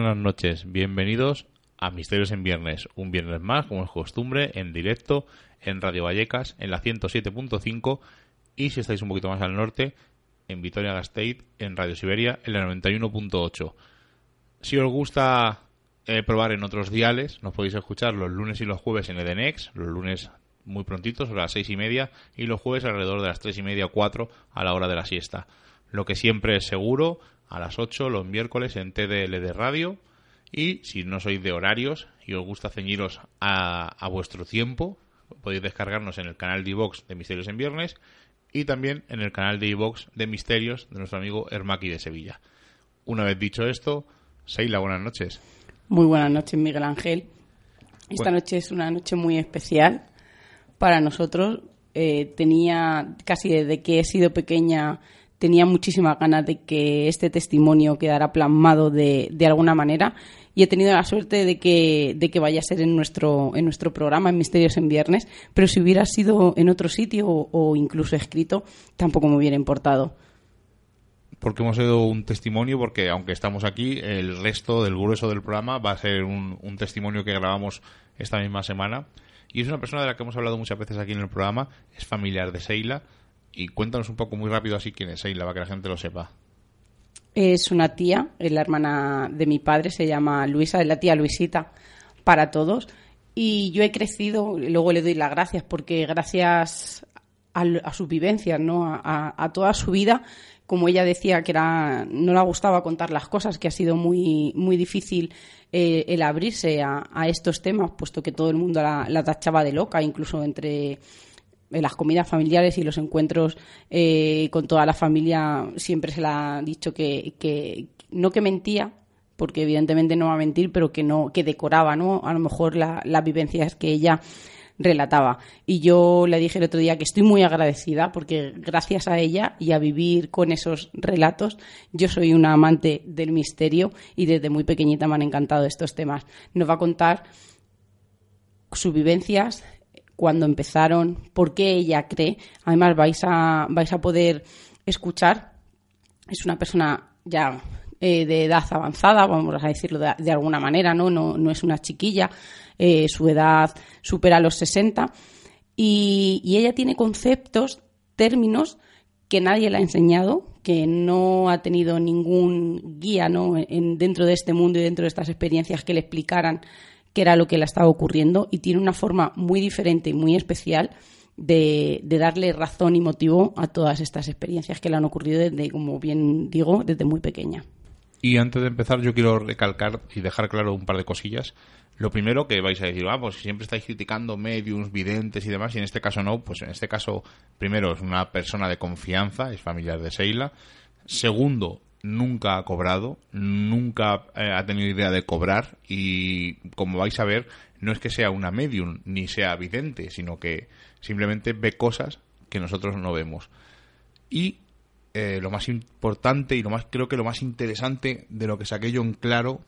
Buenas noches, bienvenidos a Misterios en Viernes, un viernes más, como es costumbre, en directo en Radio Vallecas, en la 107.5 y si estáis un poquito más al norte, en Vitoria Gasteiz, en Radio Siberia, en la 91.8. Si os gusta eh, probar en otros diales, nos podéis escuchar los lunes y los jueves en Edenex, los lunes muy prontitos, a las seis y media, y los jueves alrededor de las tres y media cuatro a la hora de la siesta. Lo que siempre es seguro, a las 8 los miércoles en TDL de radio. Y si no sois de horarios y os gusta ceñiros a, vuestro tiempo, podéis descargarnos en el canal de iVox de Misterios en Viernes y también en el canal de iVox de Misterios de nuestro amigo Hermaki de Sevilla. Una vez dicho esto, Seila, buenas noches. Muy buenas noches, Miguel Ángel. Esta noche es una noche muy especial para nosotros. Eh, tenía casi desde que he sido pequeña tenía muchísimas ganas de que este testimonio quedara plasmado de, de, alguna manera y he tenido la suerte de que, de que vaya a ser en nuestro, en nuestro programa, en Misterios en Viernes, pero si hubiera sido en otro sitio o, incluso escrito, tampoco me hubiera importado. Porque hemos sido un testimonio, porque aunque estamos aquí, el resto del grueso del programa va a ser un, un testimonio que grabamos esta misma semana. Y es una persona de la que hemos hablado muchas veces aquí en el programa, es familiar de Seila, y cuéntanos un poco muy rápido así quién es Seila, para que la gente lo sepa. Es una tía, es la hermana de mi padre, se llama Luisa, es la tía Luisita para todos. Y yo he crecido, luego le doy las gracias, porque gracias a, sus vivencias, ¿no? A, toda su vida, como ella decía que era, no le gustaba contar las cosas, que ha sido muy, muy difícil eh, el abrirse a, estos temas, puesto que todo el mundo la, la tachaba de loca, incluso entre en las comidas familiares y los encuentros eh, con toda la familia siempre se le ha dicho que, que, no que mentía porque evidentemente no va a mentir pero que no que decoraba no a lo mejor las vivencias que ella relataba. Y yo le dije el otro día que estoy muy agradecida porque gracias a ella y a vivir con esos relatos yo soy una amante del misterio y desde muy pequeñita me han encantado estos temas. Nos va a contar sus vivencias cuándo empezaron, por qué ella cree. Además, vais a, vais a poder escuchar. Es una persona ya eh, de edad avanzada, vamos a decirlo de, alguna manera, ¿no? No, no es una chiquilla. Eh, su edad supera los 60. Y, ella tiene conceptos, términos que nadie le ha enseñado, que no ha tenido ningún guía ¿no? en, dentro de este mundo y dentro de estas experiencias que le explicaran que era lo que le estaba ocurriendo y tiene una forma muy diferente y muy especial de, darle razón y motivo a todas estas experiencias que le han ocurrido desde, como bien digo, desde muy pequeña. Y antes de empezar, yo quiero recalcar y dejar claro un par de cosillas. Lo primero que vais a decir, vamos, ah, siempre estáis criticando mediums, videntes y demás, y en este caso no, pues en este caso, primero, es una persona de confianza, es familiar de Seila. Segundo, nunca ha cobrado, nunca eh, ha tenido idea de cobrar y como vais a ver, no es que sea una medium ni sea vidente, sino que simplemente ve cosas que nosotros no vemos. Y eh, lo más importante y lo más creo que lo más interesante de lo que saqué yo en claro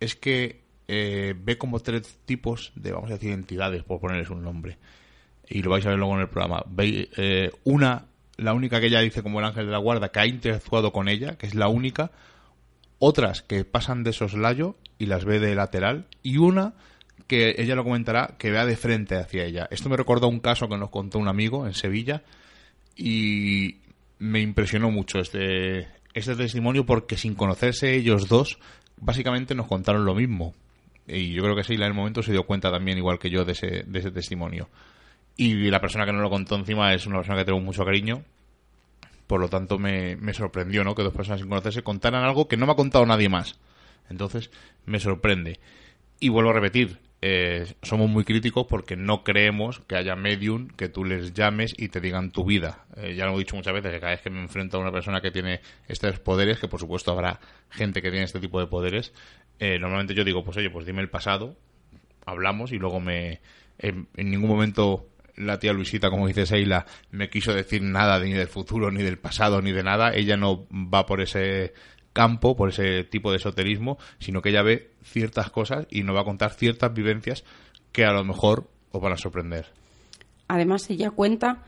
es que eh, ve como tres tipos de, vamos a decir, entidades, por ponerles un nombre. Y lo vais a ver luego en el programa. Eh, una, la única que ella dice como el ángel de la guarda, que ha interactuado con ella, que es la única. Otras que pasan de soslayo y las ve de lateral. Y una que ella lo comentará, que vea de frente hacia ella. Esto me recordó un caso que nos contó un amigo en Sevilla y me impresionó mucho este, este testimonio porque sin conocerse ellos dos, básicamente nos contaron lo mismo. Y yo creo que Sheila en el momento se dio cuenta también, igual que yo, de ese, de ese testimonio. Y la persona que nos lo contó encima es una persona que tengo mucho cariño. Por lo tanto, me, me sorprendió, ¿no? Que dos personas sin conocerse contaran algo que no me ha contado nadie más. Entonces, me sorprende. Y vuelvo a repetir, eh, somos muy críticos porque no creemos que haya medium que tú les llames y te digan tu vida. Eh, ya lo he dicho muchas veces, que cada vez que me enfrento a una persona que tiene estos poderes, que por supuesto habrá gente que tiene este tipo de poderes, eh, normalmente yo digo, pues oye, pues dime el pasado, hablamos y luego me... En, ningún momento la tía Luisita, como dice Seila, me quiso decir nada ni del futuro, ni del pasado, ni de nada. Ella no va por ese campo, por ese tipo de esoterismo, sino que ella ve ciertas cosas y nos va a contar ciertas vivencias que a lo mejor os van a sorprender. Además, ella cuenta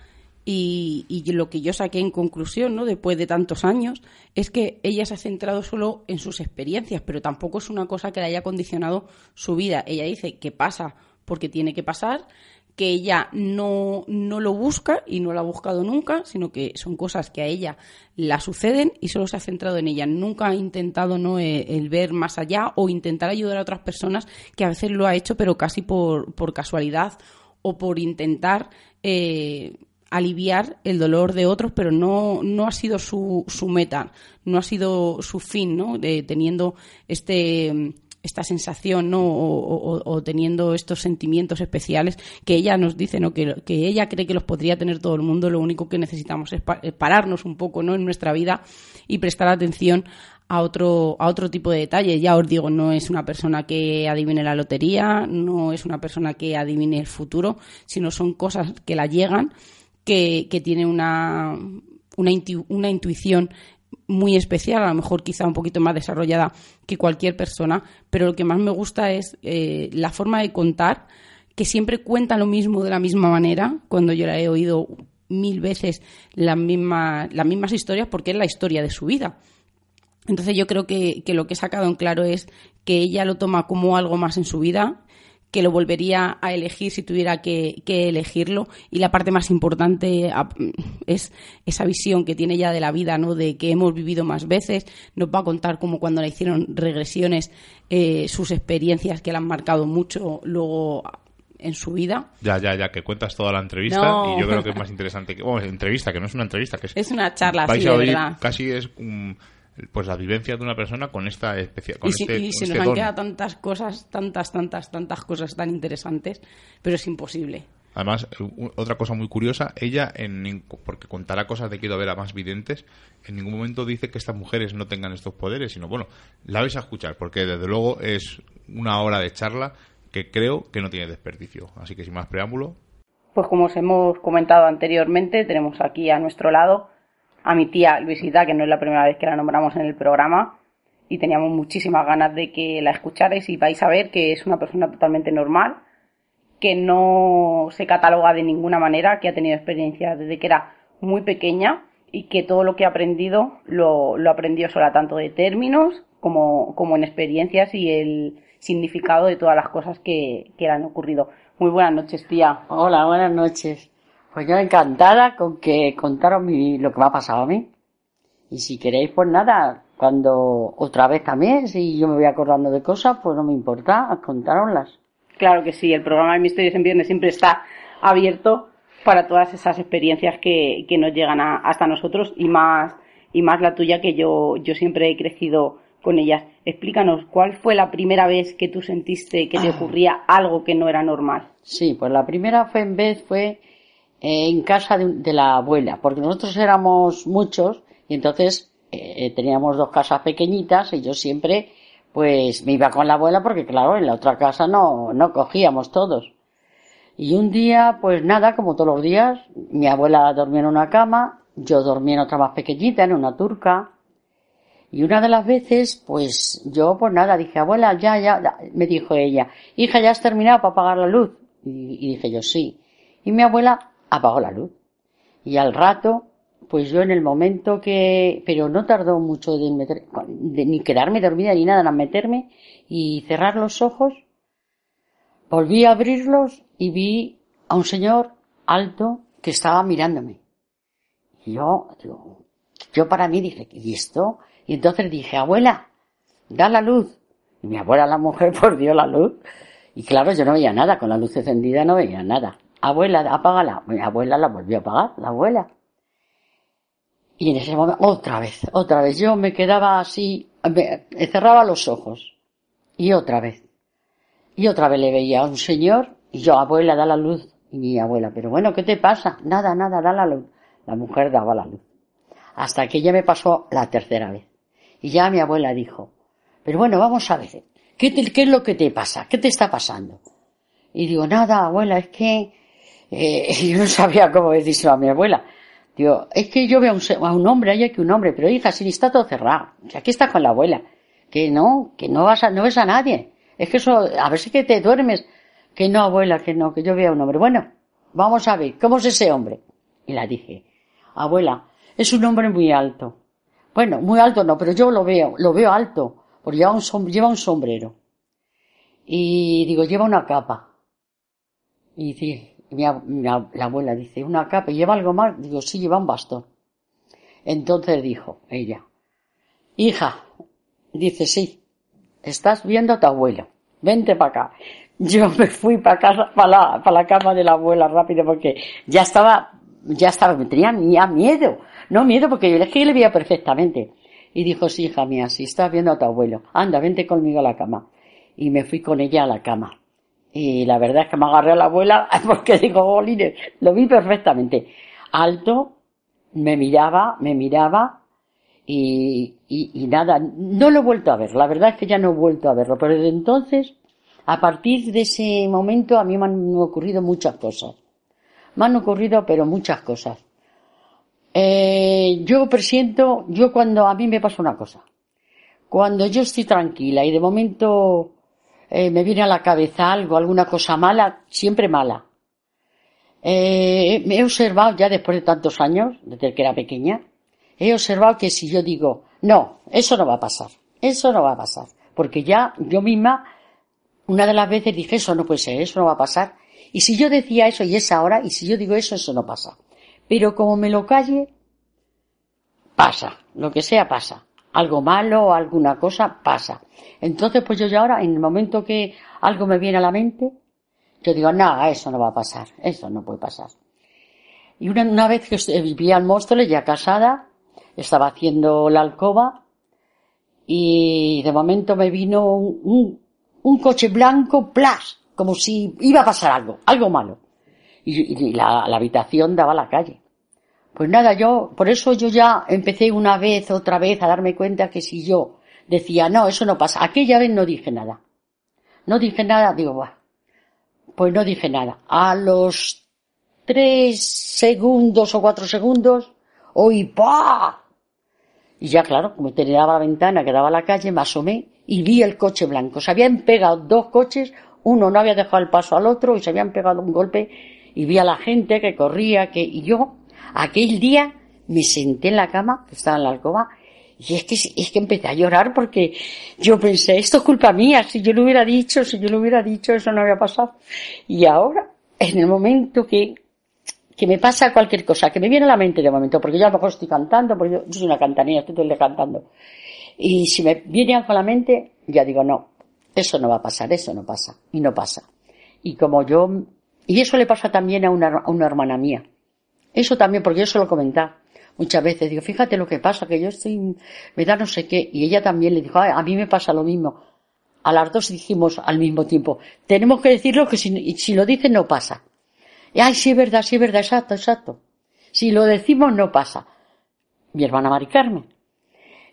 y, lo que yo saqué en conclusión, ¿no? Después de tantos años, es que ella se ha centrado solo en sus experiencias, pero tampoco es una cosa que le haya condicionado su vida. Ella dice que pasa porque tiene que pasar, que ella no, no lo busca y no lo ha buscado nunca, sino que son cosas que a ella la suceden y solo se ha centrado en ella. Nunca ha intentado ¿no? Eh, el, ver más allá o intentar ayudar a otras personas, que a veces lo ha hecho, pero casi por, por casualidad o por intentar eh, aliviar el dolor de otros, pero no, no ha sido su, su meta, no ha sido su fin, ¿no? De, teniendo este esta sensación ¿no? O, teniendo estos sentimientos especiales que ella nos dice ¿no? que, que, ella cree que los podría tener todo el mundo lo único que necesitamos es pararnos un poco ¿no? en nuestra vida y prestar atención a otro, a otro tipo de detalles. Ya os digo, no es una persona que adivine la lotería, no es una persona que adivine el futuro, sino son cosas que la llegan que, tiene una, una, una intuición muy especial, a lo mejor quizá un poquito más desarrollada que cualquier persona, pero lo que más me gusta es eh, la forma de contar, que siempre cuenta lo mismo de la misma manera, cuando yo la he oído mil veces las mismas, las mismas historias, porque es la historia de su vida. Entonces yo creo que, que lo que he sacado en claro es que ella lo toma como algo más en su vida, que lo volvería a elegir si tuviera que, elegirlo. Y la parte más importante es esa visión que tiene ya de la vida, ¿no? De que hemos vivido más veces. Nos va a contar como cuando le hicieron regresiones, eh, sus experiencias que le han marcado mucho luego en su vida. Ya, ya, ya, que cuentas toda la entrevista y yo creo que es más interesante que... Bueno, entrevista, que no es una entrevista, que es... Es una charla, sí, de verdad. Casi es un pues la vivencia de una persona con esta especial y, si, este, y se este nos han quedado tantas cosas tantas tantas tantas cosas tan interesantes pero es imposible. Además otra cosa muy curiosa ella en porque contará cosas de a ver a más videntes en ningún momento dice que estas mujeres no tengan estos poderes sino bueno la vais a escuchar porque desde luego es una hora de charla que creo que no tiene desperdicio. Así que sin más preámbulo. Pues como os hemos comentado anteriormente tenemos aquí a nuestro lado a mi tía Luisita, que no es la primera vez que la nombramos en el programa, y teníamos muchísimas ganas de que la escucharais y vais a ver que es una persona totalmente normal, que no se cataloga de ninguna manera, que ha tenido experiencias desde que era muy pequeña y que todo lo que ha aprendido lo, lo aprendió sola, tanto de términos como, como en experiencias y el significado de todas las cosas que, que le han ocurrido. Muy buenas noches, tía. Hola, buenas noches. Pues yo encantada con que contaros lo que me ha pasado a mí. Y si queréis, pues nada, cuando otra vez también, si yo me voy acordando de cosas, pues no me importa, contároslas. Claro que sí, el programa de Misterios en Viernes siempre está abierto para todas esas experiencias que, que nos llegan hasta nosotros y más, y más la tuya que yo, yo siempre he crecido con ellas. Explícanos, ¿cuál fue la primera vez que tú sentiste que te ah. ocurría algo que no era normal? Sí, pues la primera fue en vez fue en casa de, la abuela, porque nosotros éramos muchos y entonces eh, teníamos dos casas pequeñitas y yo siempre pues me iba con la abuela porque claro, en la otra casa no, no cogíamos todos. Y un día, pues nada, como todos los días, mi abuela dormía en una cama, yo dormía en otra más pequeñita, en una turca. Y una de las veces, pues yo, pues nada, dije, abuela, ya, ya, me dijo ella, hija, ¿ya has terminado para apagar la luz? Y dije yo, sí. Y mi abuela apagó la luz. Y al rato, pues yo en el momento que, pero no tardó mucho de, meter, de ni quedarme dormida ni nada, en meterme y cerrar los ojos, volví a abrirlos y vi a un señor alto que estaba mirándome. Y yo, yo para mí dije, ¿y esto? Y entonces dije, abuela, da la luz. Y mi abuela, la mujer, por dio la luz. Y claro, yo no veía nada, con la luz encendida no veía nada. Abuela, apágala. Mi abuela la volvió a apagar, la abuela. Y en ese momento, otra vez, otra vez, yo me quedaba así, me, cerraba los ojos. Y otra vez. Y otra vez le veía a un señor, y yo, abuela, da la luz. Y mi abuela, pero bueno, ¿qué te pasa? Nada, nada, da la luz. La mujer daba la luz. Hasta que ya me pasó la tercera vez. Y ya mi abuela dijo, pero bueno, vamos a ver, ¿qué, qué es lo que te pasa? ¿Qué te está pasando? Y digo, nada, abuela, es que eh, yo no sabía cómo decírselo a mi abuela. Digo, es que yo veo a un, a un hombre, hay que un hombre, pero hija, si está todo cerrado. aquí está con la abuela. Que no, que no vas a, no ves a nadie. Es que eso, a ver si que te duermes. Que no, abuela, que no, que yo veo a un hombre. Bueno, vamos a ver, ¿cómo es ese hombre? Y la dije, abuela, es un hombre muy alto. Bueno, muy alto no, pero yo lo veo, lo veo alto, porque lleva un, lleva un sombrero. Y digo, lleva una capa. Y dice, mi, la abuela dice, ¿una capa? ¿Lleva algo más? Digo, sí, lleva un bastón. Entonces dijo ella, hija, dice, sí, estás viendo a tu abuelo, vente para acá. Yo me fui para casa, para la, para la cama de la abuela rápido porque ya estaba, ya estaba, me tenía miedo. No miedo porque yo es que le veía perfectamente. Y dijo, sí, hija mía, si estás viendo a tu abuelo, anda, vente conmigo a la cama. Y me fui con ella a la cama. Y la verdad es que me agarré a la abuela porque digo, bolines, lo vi perfectamente. Alto, me miraba, me miraba y, y, nada, no lo he vuelto a ver. La verdad es que ya no he vuelto a verlo. Pero desde entonces, a partir de ese momento, a mí me han ocurrido muchas cosas. Me han ocurrido, pero muchas cosas. Eh, yo presiento, yo cuando a mí me pasa una cosa. Cuando yo estoy tranquila y de momento eh, me viene a la cabeza algo, alguna cosa mala, siempre mala. Eh, me he observado ya después de tantos años, desde que era pequeña, he observado que si yo digo, no, eso no va a pasar, eso no va a pasar, porque ya yo misma, una de las veces dije, eso no puede ser, eso no va a pasar, y si yo decía eso y es ahora, y si yo digo eso, eso no pasa. Pero como me lo calle, pasa, lo que sea pasa algo malo o alguna cosa pasa. Entonces, pues yo ya ahora, en el momento que algo me viene a la mente, yo digo, no, eso no va a pasar, eso no puede pasar. Y una, una vez que vivía en Móstoles, ya casada, estaba haciendo la alcoba, y de momento me vino un, un, coche blanco, plas, como si iba a pasar algo, algo malo. Y, la habitación daba a la calle. Pues nada, yo, por eso yo ya empecé una vez, otra vez a darme cuenta que si yo decía, no, eso no pasa, aquella vez no dije nada. No dije nada, digo, bah, pues no dije nada. A los tres segundos o cuatro segundos, oí, ¡pah! Y ya claro, como tenía la ventana que daba a la calle, me asomé y vi el coche blanco. Se habían pegado dos coches, uno no había dejado el paso al otro y se habían pegado un golpe y vi a la gente que corría, que, y yo Aquel día me senté en la cama, que estaba en la alcoba, y es que, es que empecé a llorar porque yo pensé, esto es culpa mía, si yo lo hubiera dicho, si yo lo hubiera dicho, eso no había pasado. Y ahora, en el momento que, que me pasa cualquier cosa, que me viene a la mente de momento, porque yo a lo mejor estoy cantando, porque yo, soy una cantanía, estoy todo el día cantando. Y si me viene algo a la mente, ya digo, no, eso no va a pasar, eso no pasa, y no pasa. Y como yo, y eso le pasa también a una, a una hermana mía. Eso también, porque yo se lo comentaba muchas veces. Digo, fíjate lo que pasa, que yo estoy, me da no sé qué. Y ella también le dijo, a mí me pasa lo mismo. A las dos dijimos al mismo tiempo, tenemos que decirlo que si, si lo dicen no pasa. Ay, sí es verdad, sí es verdad, exacto, exacto. Si lo decimos no pasa. Mi hermana Mari Carmen,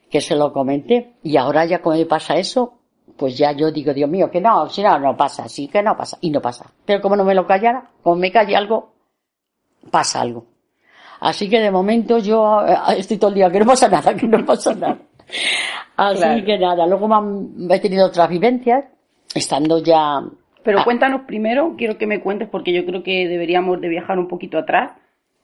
que se lo comenté, y ahora ya como me pasa eso, pues ya yo digo, Dios mío, que no, si no, no pasa, sí que no pasa, y no pasa. Pero como no me lo callara, como me calle algo, pasa algo. Así que de momento yo eh, estoy todo el día que no pasa nada, que no pasa nada. Así que nada, luego he tenido otras vivencias, estando ya... Pero cuéntanos primero, quiero que me cuentes porque yo creo que deberíamos de viajar un poquito atrás.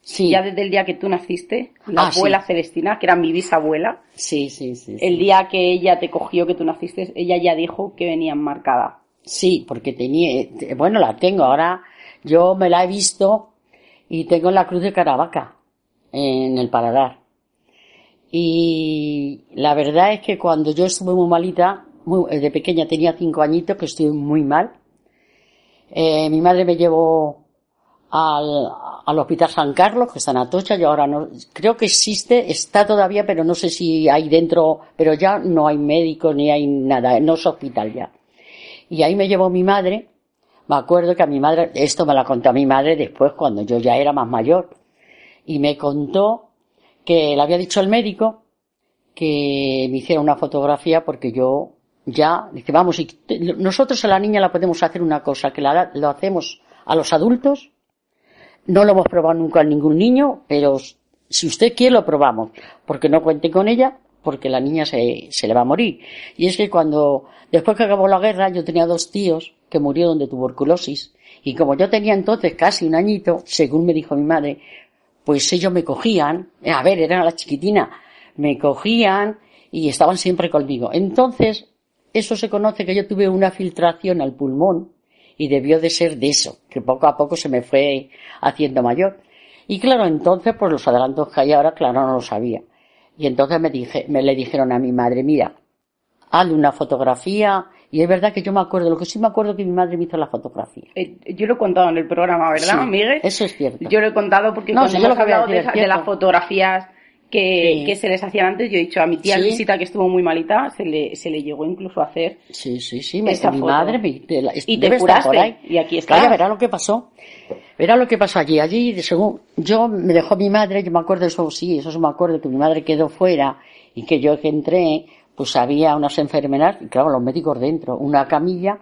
Sí. Ya desde el día que tú naciste, la ah, abuela Celestina, que era mi bisabuela. Sí, sí, sí. El día que ella te cogió, que tú naciste, ella ya dijo que venían marcada. Sí, porque tenía, bueno, la tengo ahora, yo me la he visto y tengo la cruz de Caravaca en el paladar. Y la verdad es que cuando yo estuve muy malita, de pequeña tenía cinco añitos, que estuve muy mal, eh, mi madre me llevó al, al Hospital San Carlos, que está en Atocha, y ahora no, creo que existe, está todavía, pero no sé si hay dentro, pero ya no hay médico ni hay nada, no es hospital ya. Y ahí me llevó mi madre, me acuerdo que a mi madre, esto me la contó a mi madre después cuando yo ya era más mayor, y me contó que le había dicho al médico que me hiciera una fotografía porque yo ya, dice, vamos, y nosotros a la niña la podemos hacer una cosa, que la, lo hacemos a los adultos, no lo hemos probado nunca en ningún niño, pero si usted quiere lo probamos, porque no cuente con ella, porque la niña se, se le va a morir. Y es que cuando, después que acabó la guerra, yo tenía dos tíos que murieron de tuberculosis, y como yo tenía entonces casi un añito, según me dijo mi madre, pues ellos me cogían, a ver, era la chiquitina, me cogían y estaban siempre conmigo. Entonces, eso se conoce que yo tuve una filtración al pulmón y debió de ser de eso, que poco a poco se me fue haciendo mayor. Y claro, entonces, pues los adelantos que hay ahora, claro, no lo sabía. Y entonces me dije, me le dijeron a mi madre, mira, hazle una fotografía. Y es verdad que yo me acuerdo, lo que sí me acuerdo que mi madre me hizo la fotografía. Eh, yo lo he contado en el programa, ¿verdad, Miguel? Eso es cierto. Yo lo he contado porque no, cuando hemos hablado de, de, las fotografías que, que, se les hacían antes, yo he dicho a mi tía Luisita que estuvo muy malita, se le, se le llegó incluso a hacer. Sí, sí, sí, me, mi madre me, y te curaste, y aquí está. Claro, verá lo que pasó. Verá lo que pasó allí. Allí, según, yo me dejó mi madre, yo me acuerdo eso, sí, eso me acuerdo que mi madre quedó fuera y que yo que entré, pues había unas enfermeras, y claro, los médicos dentro, una camilla,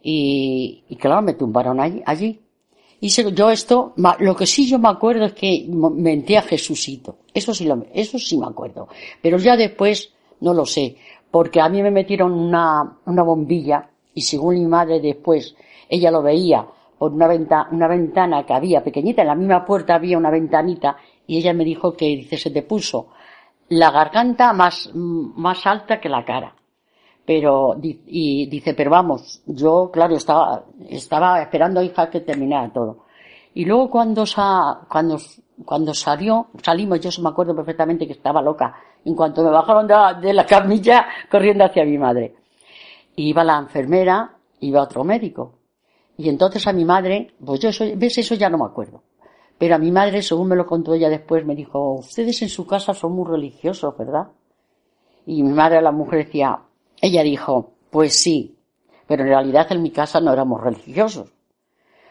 y, y claro, me tumbaron allí, allí. Y yo esto, lo que sí yo me acuerdo es que menté a Jesucito. Eso sí, lo, eso sí me acuerdo. Pero ya después no lo sé. Porque a mí me metieron una, una bombilla y según mi madre después, ella lo veía por una, venta, una ventana que había pequeñita, en la misma puerta había una ventanita y ella me dijo que, dice, se te puso la garganta más, más alta que la cara. Pero y dice pero vamos yo claro estaba estaba esperando hija que terminara todo y luego cuando sa, cuando cuando salió salimos yo me acuerdo perfectamente que estaba loca. En cuanto me bajaron de la, camilla corriendo hacia mi madre. Iba la enfermera iba otro médico. Y entonces a mi madre pues yo eso, ves eso ya no me acuerdo pero a mi madre según me lo contó ella después me dijo ustedes en su casa son muy religiosos verdad y mi madre la mujer decía ella dijo, pues sí, pero en realidad en mi casa no éramos religiosos.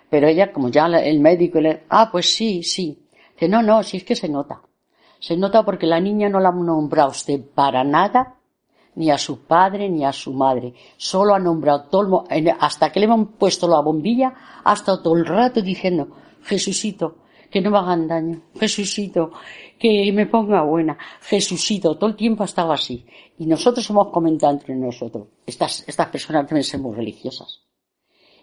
Pero ella, como ya el médico le, ah, pues sí, sí. Dice, no, no, si es que se nota. Se nota porque la niña no la ha nombrado usted para nada, ni a su padre, ni a su madre. Solo ha nombrado todo el, hasta que le hemos puesto la bombilla, hasta todo el rato diciendo, Jesucito, que no me hagan daño. Jesucito, que me ponga buena. Jesucito, todo el tiempo ha estado así. Y nosotros hemos comentado entre nosotros, estas, estas personas deben ser muy religiosas.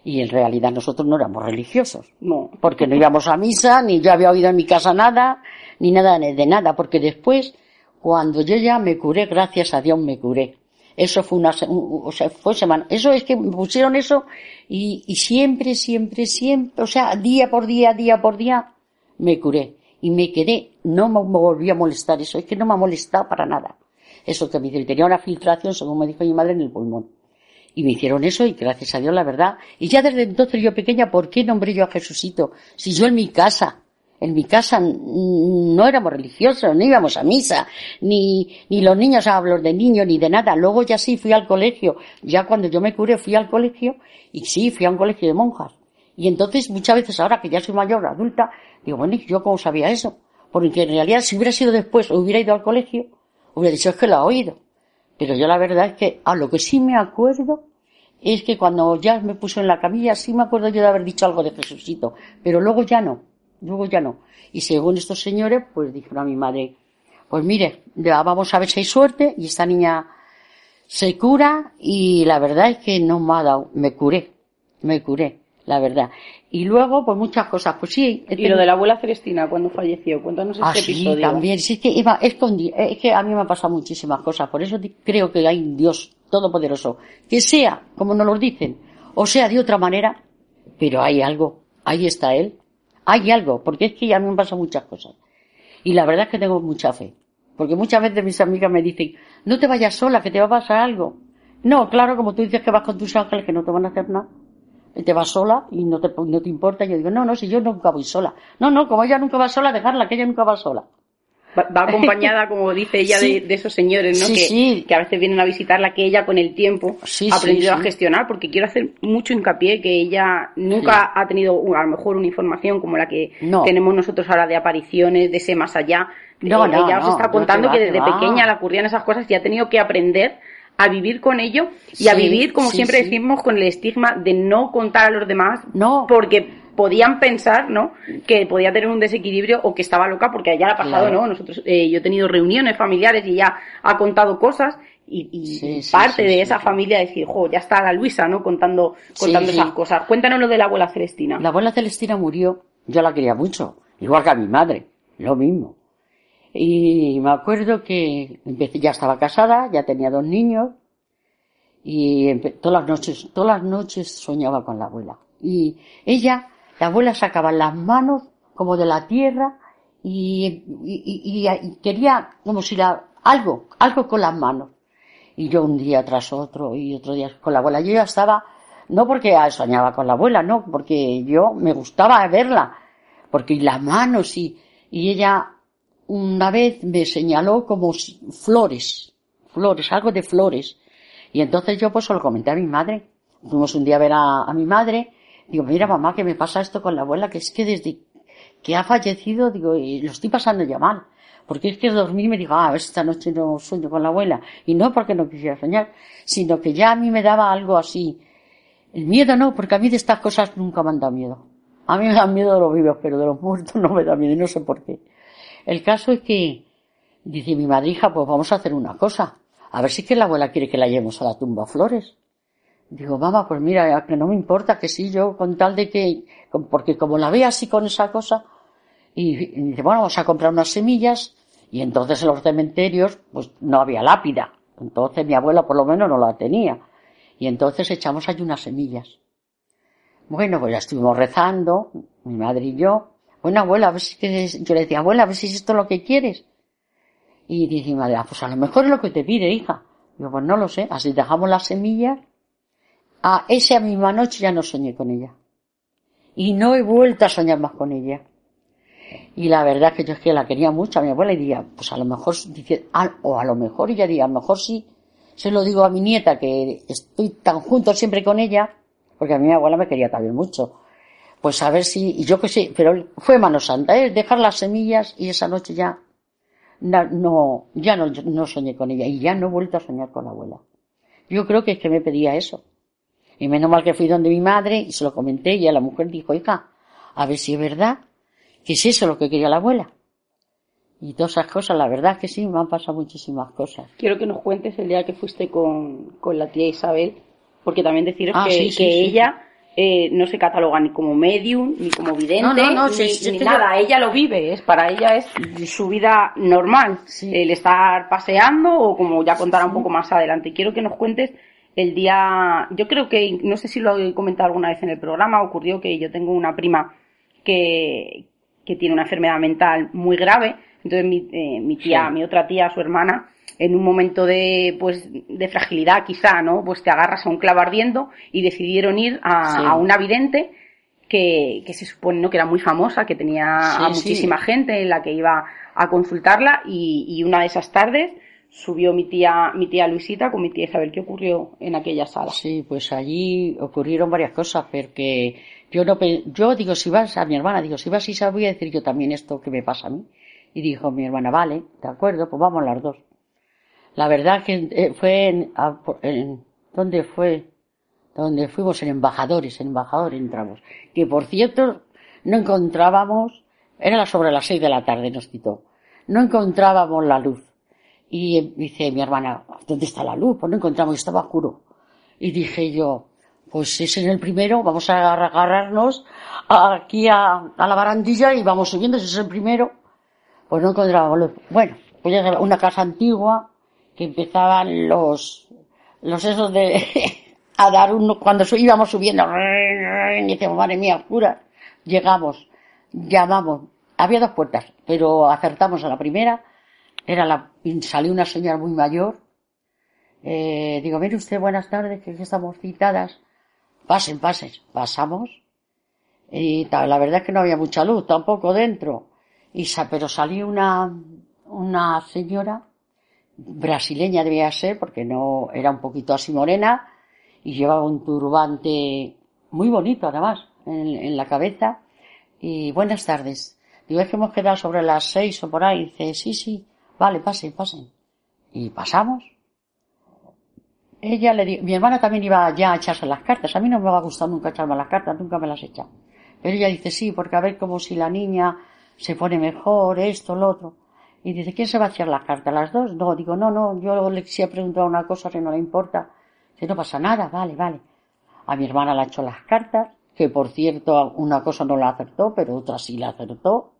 Y en realidad nosotros no éramos religiosos. No. Porque no íbamos a misa, ni yo había oído en mi casa nada, ni nada de nada. Porque después, cuando yo ya me curé, gracias a Dios me curé. Eso fue una, o sea, fue semana. Eso es que me pusieron eso y, y siempre, siempre, siempre, o sea, día por día, día por día, me curé. Y me quedé, no me, volví a molestar eso, es que no me ha molestado para nada. Eso que me tenía una filtración, según me dijo mi madre, en el pulmón. Y me hicieron eso y gracias a Dios la verdad. Y ya desde entonces yo pequeña, ¿por qué nombré yo a Jesucito? Si yo en mi casa, en mi casa no éramos religiosos, no íbamos a misa, ni, ni los niños hablo de niños, ni de nada. Luego ya sí fui al colegio. Ya cuando yo me curé fui al colegio y sí, fui a un colegio de monjas. Y entonces muchas veces ahora que ya soy mayor, adulta, digo, bueno, ¿yo cómo sabía eso? Porque en realidad si hubiera sido después hubiera ido al colegio, hubiera dicho es que lo ha oído. Pero yo la verdad es que a lo que sí me acuerdo es que cuando ya me puso en la camilla, sí me acuerdo yo de haber dicho algo de Jesucito, pero luego ya no. luego ya no. Y según estos señores, pues dijeron a mi madre, pues mire, ya vamos a ver si hay suerte y esta niña se cura y la verdad es que no me ha dado, me curé, me curé, la verdad. Y luego, pues muchas cosas, pues sí. Y lo de la abuela Celestina, cuando falleció, cuéntanos este ah, sí, episodio. también, sí, es que iba escondido, es que a mí me han pasado muchísimas cosas, por eso creo que hay un Dios todopoderoso, que sea como nos lo dicen, o sea de otra manera, pero hay algo, ahí está Él, hay algo, porque es que a mí me han pasado muchas cosas. Y la verdad es que tengo mucha fe. Porque muchas veces mis amigas me dicen, no te vayas sola, que te va a pasar algo. No, claro, como tú dices que vas con tus ángeles que no te van a hacer nada. Te vas sola y no te, no te importa. Yo digo, no, no, si yo nunca voy sola. No, no, como ella nunca va sola, dejarla, que ella nunca va sola. Va, acompañada, como dice ella, de, esos señores, ¿no? que, que, a veces vienen a visitarla, que ella con el tiempo ha aprendido a gestionar, porque quiero hacer mucho hincapié que ella nunca ha tenido a lo mejor una información como la que tenemos nosotros ahora de apariciones, de ese más allá, no, no, ella os está contando que desde pequeña le ocurrían esas cosas y ha tenido que aprender a vivir con ello y a vivir, como siempre decimos, con el estigma de no contar a los demás, no. porque podían pensar, ¿no? Que podía tener un desequilibrio o que estaba loca, porque ya le ha pasado, ¿no? Nosotros, eh, yo he tenido reuniones familiares y ya ha contado cosas y, y parte de esa familia decir, jo, ya está la Luisa, ¿no? Contando, contando esas cosas. Cuéntanos lo de la abuela Celestina. La abuela Celestina murió, yo la quería mucho, igual que a mi madre, lo mismo. Y me acuerdo que empecé, ya estaba casada, ya tenía dos niños, y todas las noches, todas las noches soñaba con la abuela. Y ella, la abuela sacaba las manos como de la tierra y, y, y, quería como si la, algo, algo con las manos. Y yo un día tras otro y otro día con la abuela. Yo ya estaba, no porque soñaba con la abuela, no, porque yo me gustaba verla, porque las manos y, y ella una vez me señaló como flores, flores, algo de flores. Y entonces yo pues lo comenté a mi madre. Fuimos un día a ver a, mi madre. Digo, mira mamá, que me pasa esto con la abuela, que es que desde que ha fallecido, digo, y lo estoy pasando ya mal. Porque es que dormí y me digo, ah, si esta noche no sueño con la abuela. Y no porque no quisiera soñar, sino que ya a mí me daba algo así. El miedo no, porque a mí de estas cosas nunca me han dado miedo. A mí me dan miedo de los vivos, pero de los muertos no me da miedo y no sé por qué. El caso es que, dice mi madrija, pues vamos a hacer una cosa. A ver si que la abuela quiere que la llevemos a la tumba Flores. Digo, mamá, pues mira, que no me importa, que sí, yo con tal de que, porque como la ve así con esa cosa, y, dice, bueno, vamos a comprar unas semillas, y entonces en los cementerios, pues no había lápida. Entonces mi abuela por lo menos no la tenía. Y entonces echamos allí unas semillas. Bueno, pues ya estuvimos rezando, mi madre y yo, bueno, abuela, a ver si. Yo le decía, abuela, a ver si es esto lo que quieres. Y dice madre, ah, pues a lo mejor es lo que te pide, hija. Digo, pues no lo sé. Así dejamos las semillas. A esa misma noche ya no soñé con ella. Y no he vuelto a soñar más con ella. Y la verdad es que yo es que la quería mucho a mi abuela y diría, pues a lo mejor, dice, o a lo mejor ella diría, a lo mejor sí, se lo digo a mi nieta que estoy tan junto siempre con ella, porque a mi abuela me quería también mucho pues a ver si, yo que sé, pero fue mano santa, ¿eh? dejar las semillas y esa noche ya no, ya no, no soñé con ella y ya no he vuelto a soñar con la abuela. Yo creo que es que me pedía eso. Y menos mal que fui donde mi madre y se lo comenté y a la mujer dijo, hija, a ver si es verdad que es eso lo que quería la abuela. Y todas esas cosas, la verdad es que sí, me han pasado muchísimas cosas. Quiero que nos cuentes el día que fuiste con, con la tía Isabel, porque también deciros ah, que, que ella eh, no se cataloga ni como medium, ni como vidente, ni, nada. Ella lo vive, es para ella es su vida normal, el estar paseando o como ya contará un poco más adelante. Quiero que nos cuentes el día, yo creo que, no sé si lo he comentado alguna vez en el programa, ocurrió que yo tengo una prima que, que tiene una enfermedad mental muy grave, entonces mi, eh, mi tía, mi otra tía, su hermana, en un momento de, pues, de fragilidad quizá, ¿no? Pues te agarras a un clavo ardiendo y decidieron ir a, una vidente que, que, se supone ¿no? que era muy famosa, que tenía a muchísima gente en la que iba a consultarla y, y, una de esas tardes subió mi tía, mi tía Luisita con mi tía Isabel. ¿Qué ocurrió en aquella sala? Sí, pues allí ocurrieron varias cosas, porque yo no, yo digo, si vas a mi hermana, digo, si vas Isabel, voy a decir yo también esto que me pasa a mí. Y dijo mi hermana, vale, de acuerdo, pues vamos las dos. La verdad que eh, fue en, en ¿dónde fue? Donde fuimos en embajadores, en embajadores entramos. Que por cierto, no encontrábamos Era sobre las seis de la tarde, nos quitó. No encontrábamos la luz. Y dice mi hermana, ¿dónde está la luz? Pues no encontramos, estaba oscuro. Y dije yo, pues es en el primero, vamos a agarrarnos aquí a, la barandilla y vamos subiendo, si es el primero. Pues no encontrábamos luz. Bueno, pues una casa antigua que empezaban los, los esos de, a dar uno, cuando íbamos subiendo, y decíamos, madre mía, oscura, llegamos, llamamos, había dos puertas, pero acertamos a la primera, era la, salió una señora muy mayor, eh, digo, mire usted, buenas tardes, que estamos citadas, pasen, pasen, pasamos, y la verdad es que no había mucha luz tampoco dentro, y, pero salió una, una señora, brasileña debía ser, porque no, era un poquito así morena, y llevaba un turbante muy bonito además en, la cabeza. Y buenas tardes. Digo, es que hemos quedado sobre las seis o por ahí. dice, sí, sí, vale, pasen, pasen. Y pasamos. Ella le dijo, mi hermana también iba ya a echarse las cartas. A mí no me va a gustar nunca echarme las cartas, nunca me las echa. Pero ella dice, sí, porque a ver como si la niña se pone mejor, esto, lo otro. Y dice, ¿quién se va a echar las cartas? ¿Las dos? No, digo, no, no, yo le quisiera preguntar una cosa que no le importa. Si no pasa nada, vale, vale. A mi hermana le ha hecho las cartas, que por cierto una cosa no la acertó, pero otra sí la acertó.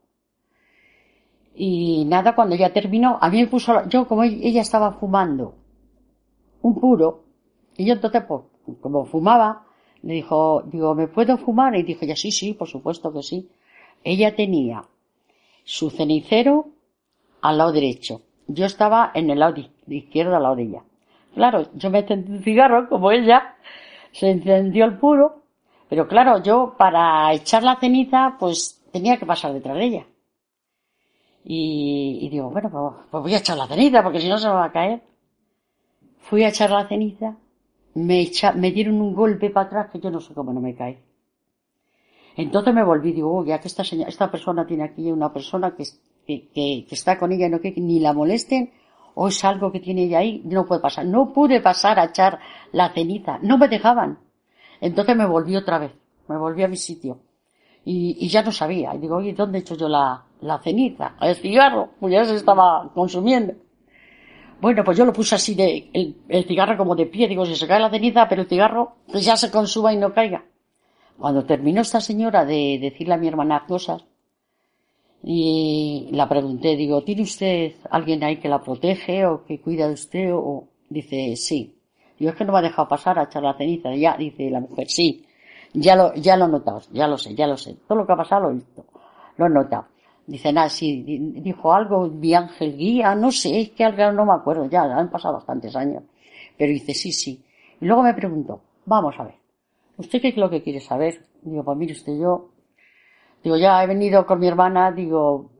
Y nada, cuando ya terminó, a mí me puso, yo como ella estaba fumando un puro, y yo entonces, pues, como fumaba, le dijo, digo, ¿me puedo fumar? Y dijo, ya sí, sí, por supuesto que sí. Ella tenía su cenicero al lado derecho. Yo estaba en el lado izquierdo al lado de ella. Claro, yo me encendí un cigarro como ella, se encendió el puro, pero claro, yo para echar la ceniza, pues tenía que pasar detrás de ella. Y, digo, bueno, pues, pues, voy a echar la ceniza, porque si no se me va a caer. Fui a echar la ceniza, me, me dieron un golpe para atrás que yo no sé cómo no me cae. Entonces me volví, digo, oh, ya que esta, esta persona tiene aquí una persona que, que, que, está con ella y no que ni la molesten, o es algo que tiene ella ahí, no puede pasar. No pude pasar a echar la ceniza, no me dejaban. Entonces me volví otra vez, me volví a mi sitio. Y, ya no sabía. Y digo, oye, ¿dónde he hecho yo la, la ceniza? El cigarro, pues ya se estaba consumiendo. Bueno, pues yo lo puse así de, el, cigarro como de pie, digo, si se cae la ceniza, pero el cigarro, pues ya se consuma y no caiga. Cuando terminó esta señora de decirle a mi hermana cosas, y la pregunté, digo, ¿tiene usted alguien ahí que la protege o que cuida de usted? O dice, sí. Digo, es que no me ha dejado pasar a echar la ceniza. Ya, dice la mujer, sí. Ya lo, ya lo notado, ya lo sé, ya lo sé. Todo lo que ha pasado lo he visto. Lo he notado. Dice, nada, sí, dijo algo, mi ángel guía, no sé, es que algo no me acuerdo, ya, han pasado bastantes años. Pero dice, sí, sí. Y luego me preguntó, vamos a ver, ¿usted qué es lo que quiere saber? Digo, pues mire usted, yo Digo, ya he venido con mi hermana, digo,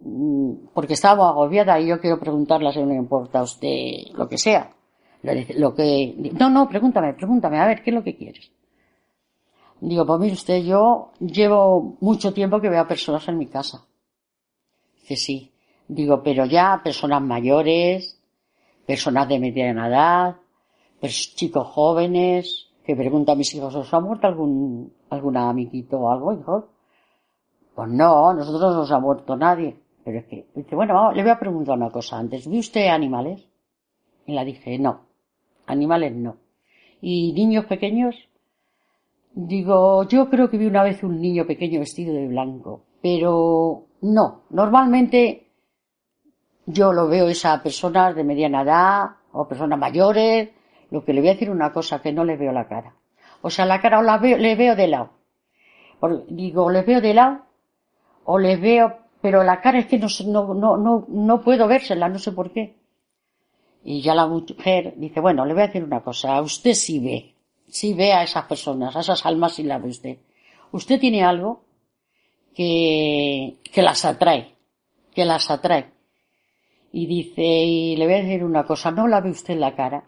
mm, porque estaba agobiada y yo quiero preguntarle si no importa a usted lo que sea. Lo que, no, no, pregúntame, pregúntame, a ver, ¿qué es lo que quieres? Digo, pues mire usted, yo llevo mucho tiempo que veo a personas en mi casa. Dice, sí. Digo, pero ya personas mayores, personas de mediana edad, chicos jóvenes, que preguntan a mis hijos, ¿os ha muerto algún, algún amiguito o algo, hijo? Pues no, nosotros no nos ha muerto nadie. Pero es que, dice, bueno, le voy a preguntar una cosa antes. ¿Vi usted animales? Y la dije, no. Animales no. ¿Y niños pequeños? Digo, yo creo que vi una vez un niño pequeño vestido de blanco. Pero no. Normalmente yo lo veo esa personas de mediana edad o personas mayores. Lo que le voy a decir una cosa, que no le veo la cara. O sea, la cara o la veo, le veo de lado. digo, le veo de lado o le veo, pero la cara es que no, no, no, no, puedo vérsela, no sé por qué. Y ya la mujer dice, bueno, le voy a decir una cosa, usted sí ve, sí ve a esas personas, a esas almas sí la ve usted. Usted tiene algo que, que las atrae, que las atrae. Y dice, y le voy a decir una cosa, no la ve usted la cara,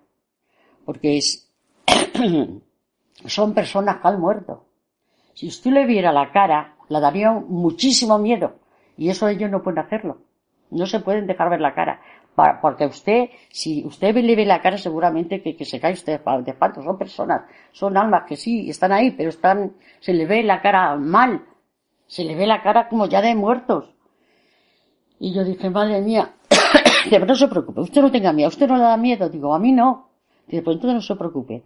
porque es, son personas que han muerto. Si usted le viera la cara, la daría muchísimo miedo. Y eso ellos no pueden hacerlo. No se pueden dejar ver la cara. Porque usted, si usted le ve la cara, seguramente que, se cae usted de espanto. Son personas, son almas que sí, están ahí, pero están, se le ve la cara mal. Se le ve la cara como ya de muertos. Y yo dije, madre mía, pero no se preocupe, usted no tenga miedo, usted no le da miedo. Digo, a mí no. Dice, pues entonces no se preocupe.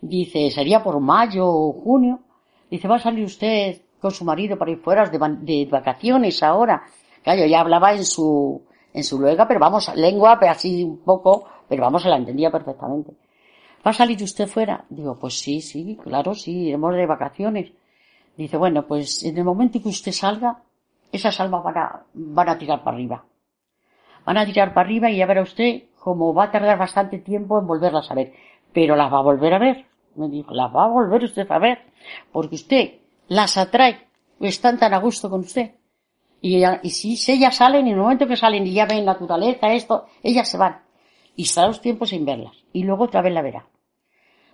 Dice, sería por mayo o junio. Dice, va a salir usted con su marido para ir fuera de, de vacaciones ahora. Claro, ya hablaba en su, en su luega, pero vamos, lengua, pero así un poco, pero vamos, se la entendía perfectamente. ¿Va a salir usted fuera? Digo, pues sí, sí, claro, sí, iremos de vacaciones. Dice, bueno, pues en el momento que usted salga, esas almas van a, van a tirar para arriba. Van a tirar para arriba y ya verá usted cómo va a tardar bastante tiempo en volverlas a ver. Pero las va a volver a ver. Me dijo, las va a volver usted a ver. Porque usted las atrae, están tan a gusto con usted. Y, ella, y si, ellas salen, en el momento que salen y ya ven naturaleza, esto, ellas se van. Y estará los tiempos sin verlas. Y luego otra vez la verá.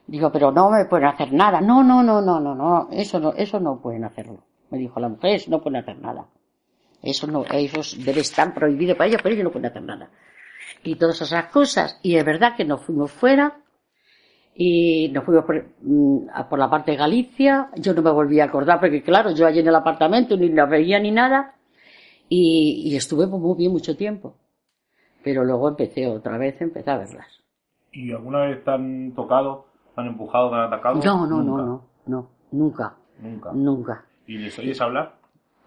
Digo, pero no me pueden hacer nada. No, no, no, no, no, no. Eso no, eso no pueden hacerlo. Me dijo la mujer, no pueden hacer nada. Eso no, eso debe estar prohibido para ellos, pero ellos no pueden hacer nada. Y todas esas cosas. Y es verdad que nos fuimos fuera y nos fuimos por, mm, por, la parte de Galicia. Yo no me volví a acordar porque claro, yo allí en el apartamento ni la veía ni nada y, y estuve muy bien mucho tiempo. Pero luego empecé otra vez, empecé a verlas. ¿Y alguna vez te han tocado, te han empujado, te han atacado? No, no, no, no, no, nunca. Nunca. Nunca. ¿Y les oyes hablar?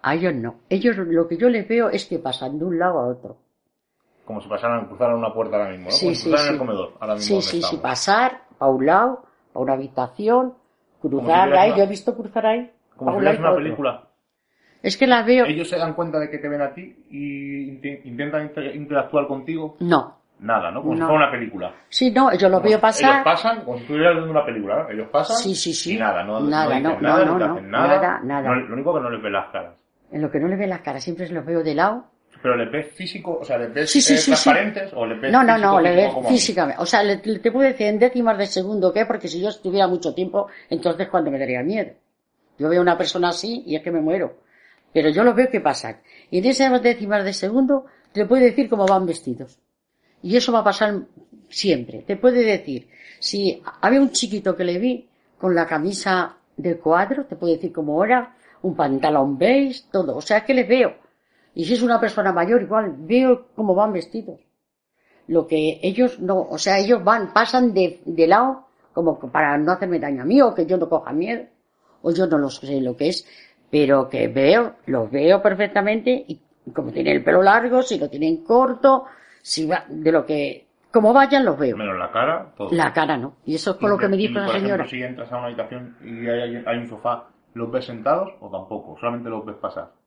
A ellos no. Ellos lo que yo les veo es que pasan de un lado a otro. Como si pasaran, cruzaran una puerta ahora mismo, ¿no? Sí, Como si sí, cruzaran sí. el comedor, ahora mismo. Sí, sí, sí, pasar a un lado, a una habitación, cruzar ahí, una- yo he visto cruzar ahí, Como si una película. Es que las veo, ¿Ellos se dan cuenta de que te ven a ti y inte- intentan inter- interactuar contigo? no. Nada, ¿no? Como si fuera una película. Sí, no, yo los Como veo pasar. Ellos pasan como si estuvieras viendo una película, ¿no? Ellos pasan Sí, sí, sí. y nada, no, Nada, no, nada, no, no, hacen nada. nada, nada. No, lo único que no les ves las caras. En lo que no le ve las caras, siempre se los veo de lado. Pero les ves físico, o sea, les ves Sí, sí, eh, sí, transparentes o les ves No, no, físico, no, le físico ve como a mí? físicamente. O sea, le, le- te puedo decir en décimas de segundo qué, porque si yo estuviera mucho tiempo, entonces cuando me daría miedo. Yo veo a una persona así y es que me muero. Pero yo los veo que pasan. Y en esas décimas de segundo te puedo decir cómo van vestidos. Y eso va a pasar siempre. Te puede decir, si había un chiquito que le vi con la camisa de cuadro, te puede decir cómo era, un pantalón beige, todo. O sea, que les veo. Y si es una persona mayor, igual, veo cómo van vestidos. Lo que ellos no, o sea, ellos van, pasan de, de lado, como para no hacerme daño a mí, o que yo no coja miedo, o yo no lo sé lo que es, pero que veo, los veo perfectamente, y como tienen el pelo largo, si lo tienen corto, si va, de lo que, como vayan, los veo. Menos la cara, todo. La cara no. Y eso es con lo que me dijo la señora. Si entras a una habitación y hay, hay un sofá, ¿los ves sentados o tampoco? Solamente los ves pasar.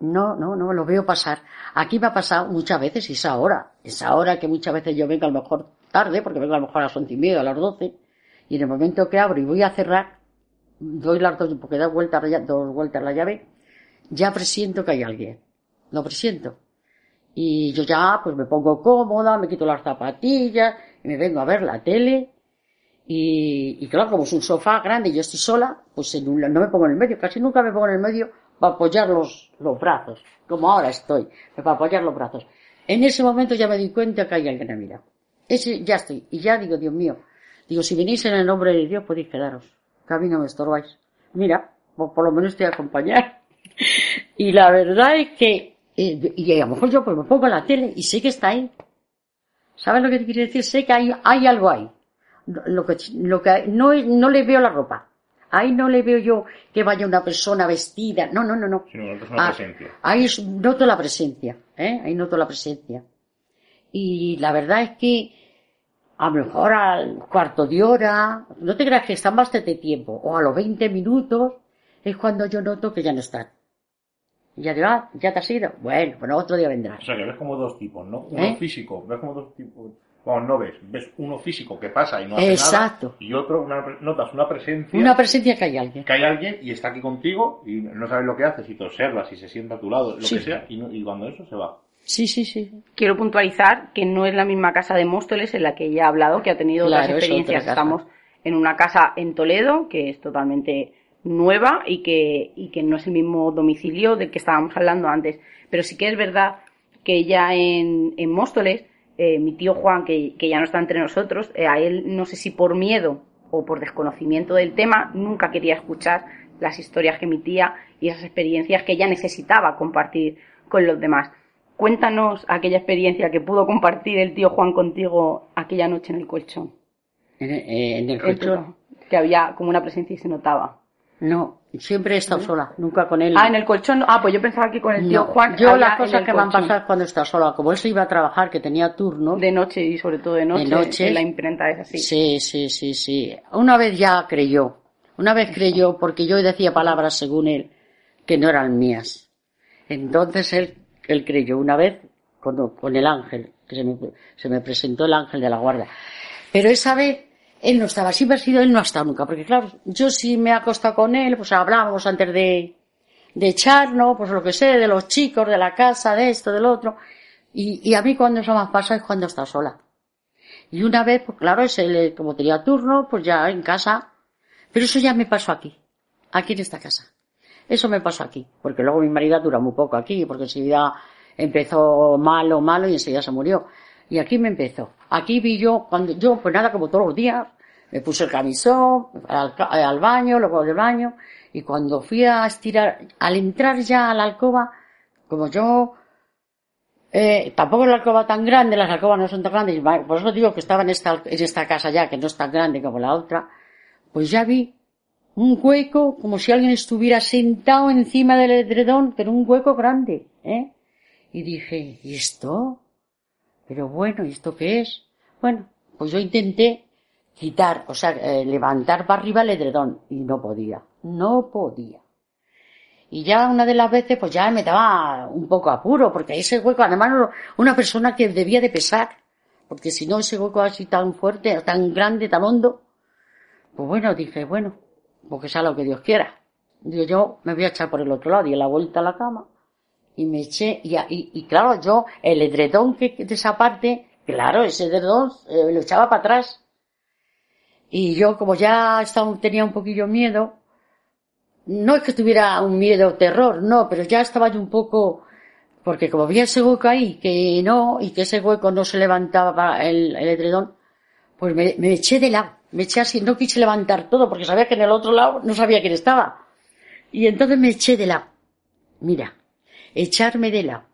No, no, no, lo veo pasar. Aquí me ha pasado muchas veces y es ahora. Es ahora que muchas veces yo vengo a lo mejor tarde, porque vengo a lo mejor a las once y media, a las doce, y en el momento que abro y voy a cerrar, doy las dos, porque da lla- dos vueltas la llave, ya presiento que hay alguien. Lo presiento. Y yo ya, pues me pongo cómoda, me quito las zapatillas, me vengo a ver la tele, y, y claro, como es un sofá grande y yo estoy sola, pues en un- no me pongo en el medio, casi nunca me pongo en el medio para apoyar los, los brazos, como ahora estoy, para apoyar los brazos. En ese momento ya me di cuenta que hay alguien a mirar. Ese, ya estoy, y ya digo, Dios mío, digo, si venís en el nombre de Dios podéis quedaros, que me estorbáis. Mira, pues por lo menos estoy a acompañar. y la verdad es que, eh, y a lo mejor yo pues me pongo la tele y sé que está ahí. ¿Sabes lo que te quiero decir? Sé que hay, hay algo ahí. Lo que, lo que, no, no le veo la ropa. Ahí no le veo yo que vaya una persona vestida. No, no, no, no. Sino una Ah, presencia. Ahí noto la presencia, ¿eh? Ahí noto la presencia. Y la verdad es que a lo mejor al cuarto de hora, no te creas que están bastante tiempo, o a los 20 minutos, es cuando yo noto que ya no están. Y ya digo, ah, ya te has ido. Bueno, bueno, otro día vendrás. O sea, que ves como dos tipos, ¿no? Uno ¿Eh? físico, ves como dos tipos. Vamos, no ves. Ves uno físico que pasa y no hace Exacto. nada. Y otro, una, notas una presencia. Una presencia que hay alguien. que hay alguien y está aquí contigo y no sabes lo que hace, si te observa, si se sienta a tu lado, lo Sí. que sea, y, no- y cuando eso se va. Sí, sí, sí. Quiero puntualizar que no es la misma casa de Móstoles en la que ella ha hablado, que ha tenido Claro, otras es experiencias. otra. Estamos en una casa en Toledo, que es totalmente nueva y que, y que no es el mismo domicilio del que estábamos hablando antes. Pero sí que es verdad que ya en, en Móstoles, eh, mi tío Juan, que, que ya no está entre nosotros, eh, a él no sé si por miedo o por desconocimiento del tema, nunca quería escuchar las historias que mi tía y esas experiencias que ella necesitaba compartir con los demás. Cuéntanos aquella experiencia que pudo compartir el tío Juan contigo aquella noche en el colchón. En, en el colchón. Que había como una presencia y se notaba. No, siempre he estado sola, nunca con él. Ah, en el colchón. Ah, pues yo pensaba que con el tío Juan. Yo las cosas que me han pasado cuando está sola, como él se iba a trabajar, que tenía turno. De noche y sobre todo de noche. De noche. la imprenta es así. Sí, sí, sí, sí. Una vez ya creyó. Una vez creyó porque yo decía palabras según él que no eran mías. Entonces él, él creyó. Una vez con, con el ángel, que se me, se me presentó el ángel de la guarda. Pero esa vez él no estaba, siempre ha sido él no ha estado nunca, porque claro, yo sí me he acostado con él, pues hablábamos antes de, de echarnos, pues lo que sé, de los chicos, de la casa, de esto, del otro, y, y a mí cuando eso me pasa es cuando está sola. Y una vez, pues claro, ese, como tenía turno, pues ya en casa, pero eso ya me pasó aquí, aquí en esta casa. Eso me pasó aquí, porque luego mi marido dura muy poco aquí, porque enseguida empezó malo, malo y enseguida se murió. Y aquí me empezó. Aquí vi yo, cuando yo, pues nada, como todos los días, me puse el camisón, al, baño, luego del baño, y cuando fui a estirar, al entrar ya a la alcoba, como yo, eh, tampoco es la alcoba tan grande, las alcobas no son tan grandes, por eso digo que estaba en esta, en esta casa ya, que no es tan grande como la otra, pues ya vi un hueco, como si alguien estuviera sentado encima del edredón, pero un hueco grande, ¿eh? Y dije, ¿y esto? Pero bueno, ¿y esto qué es? Bueno, pues yo intenté quitar, o sea, eh, levantar para arriba el edredón y no podía, no podía. Y ya una de las veces pues ya me daba un poco apuro, porque ese hueco, además una persona que debía de pesar, porque si no ese hueco así tan fuerte, tan grande, tan hondo, pues bueno, dije, bueno, porque sea lo que Dios quiera. Digo, yo me voy a echar por el otro lado y la vuelta a la cama y me eché, y, y, claro, yo, el edredón que, de esa parte, claro, ese edredón eh, lo echaba para atrás. Y yo, como ya estaba, tenía un poquillo miedo, no es que tuviera un miedo, terror, no, pero ya estaba yo un poco, porque como había ese hueco ahí, que no, y que ese hueco no se levantaba el, el edredón, pues me, me, eché de lado, me eché así, no quise levantar todo, porque sabía que en el otro lado no sabía quién estaba. Y entonces me eché de lado. Mira, echarme de lado.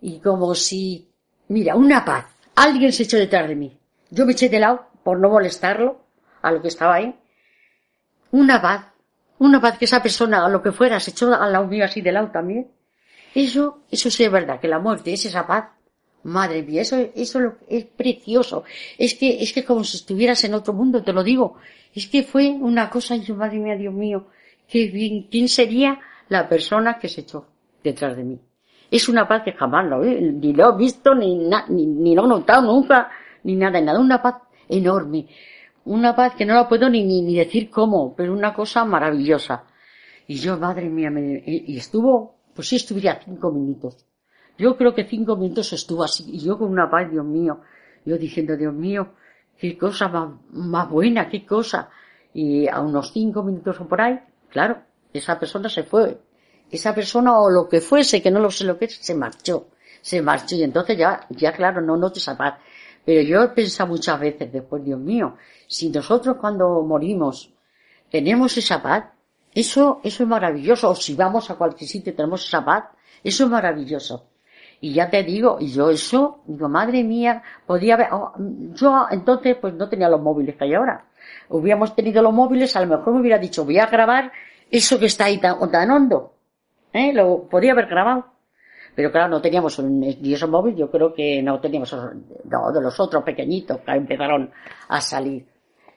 Y como si, mira, una paz. Alguien se echó detrás de mí. Yo me eché de lado por no molestarlo, a lo que estaba ahí. Una paz. Una paz que esa persona, a lo que fuera, se echó al lado mío así de lado también. Eso, eso sí es verdad, que la muerte es esa paz. Madre mía, eso, eso es precioso. Es que, es que como si estuvieras en otro mundo, te lo digo. Es que fue una cosa, y yo, madre mía, Dios mío, qué bien, ¿quién sería la persona que se echó? Detrás de mí. Es una paz que jamás lo ni lo he visto, ni, ni, lo he notado nunca, ni nada, nada. Una paz enorme. Una paz que no la puedo ni, ni, decir cómo, pero una cosa maravillosa. Y yo, madre mía, me, y estuvo, pues sí estuviera cinco minutos. Yo creo que cinco minutos estuvo así, y yo con una paz, Dios mío, yo diciendo, Dios mío, qué cosa más, más buena, qué cosa. Y a unos cinco minutos o por ahí, claro, esa persona se fue esa persona o lo que fuese, que no lo sé lo que es, se marchó. Se marchó y entonces ya, ya claro, no noto esa paz. Pero yo he pensado muchas veces después, Dios mío, si nosotros cuando morimos tenemos esa paz, eso, eso es maravilloso. O si vamos a cualquier sitio y tenemos esa paz, eso es maravilloso. Y ya te digo, y yo eso, digo, madre mía, podía haber, oh, yo entonces pues no tenía los móviles que hay ahora. Hubiéramos tenido los móviles, a lo mejor me hubiera dicho, voy a grabar eso que está ahí tan hondo. ¿Eh? Lo podía haber grabado. Pero claro, no teníamos ni esos móviles, yo creo que no teníamos, no, de los otros pequeñitos que empezaron a salir.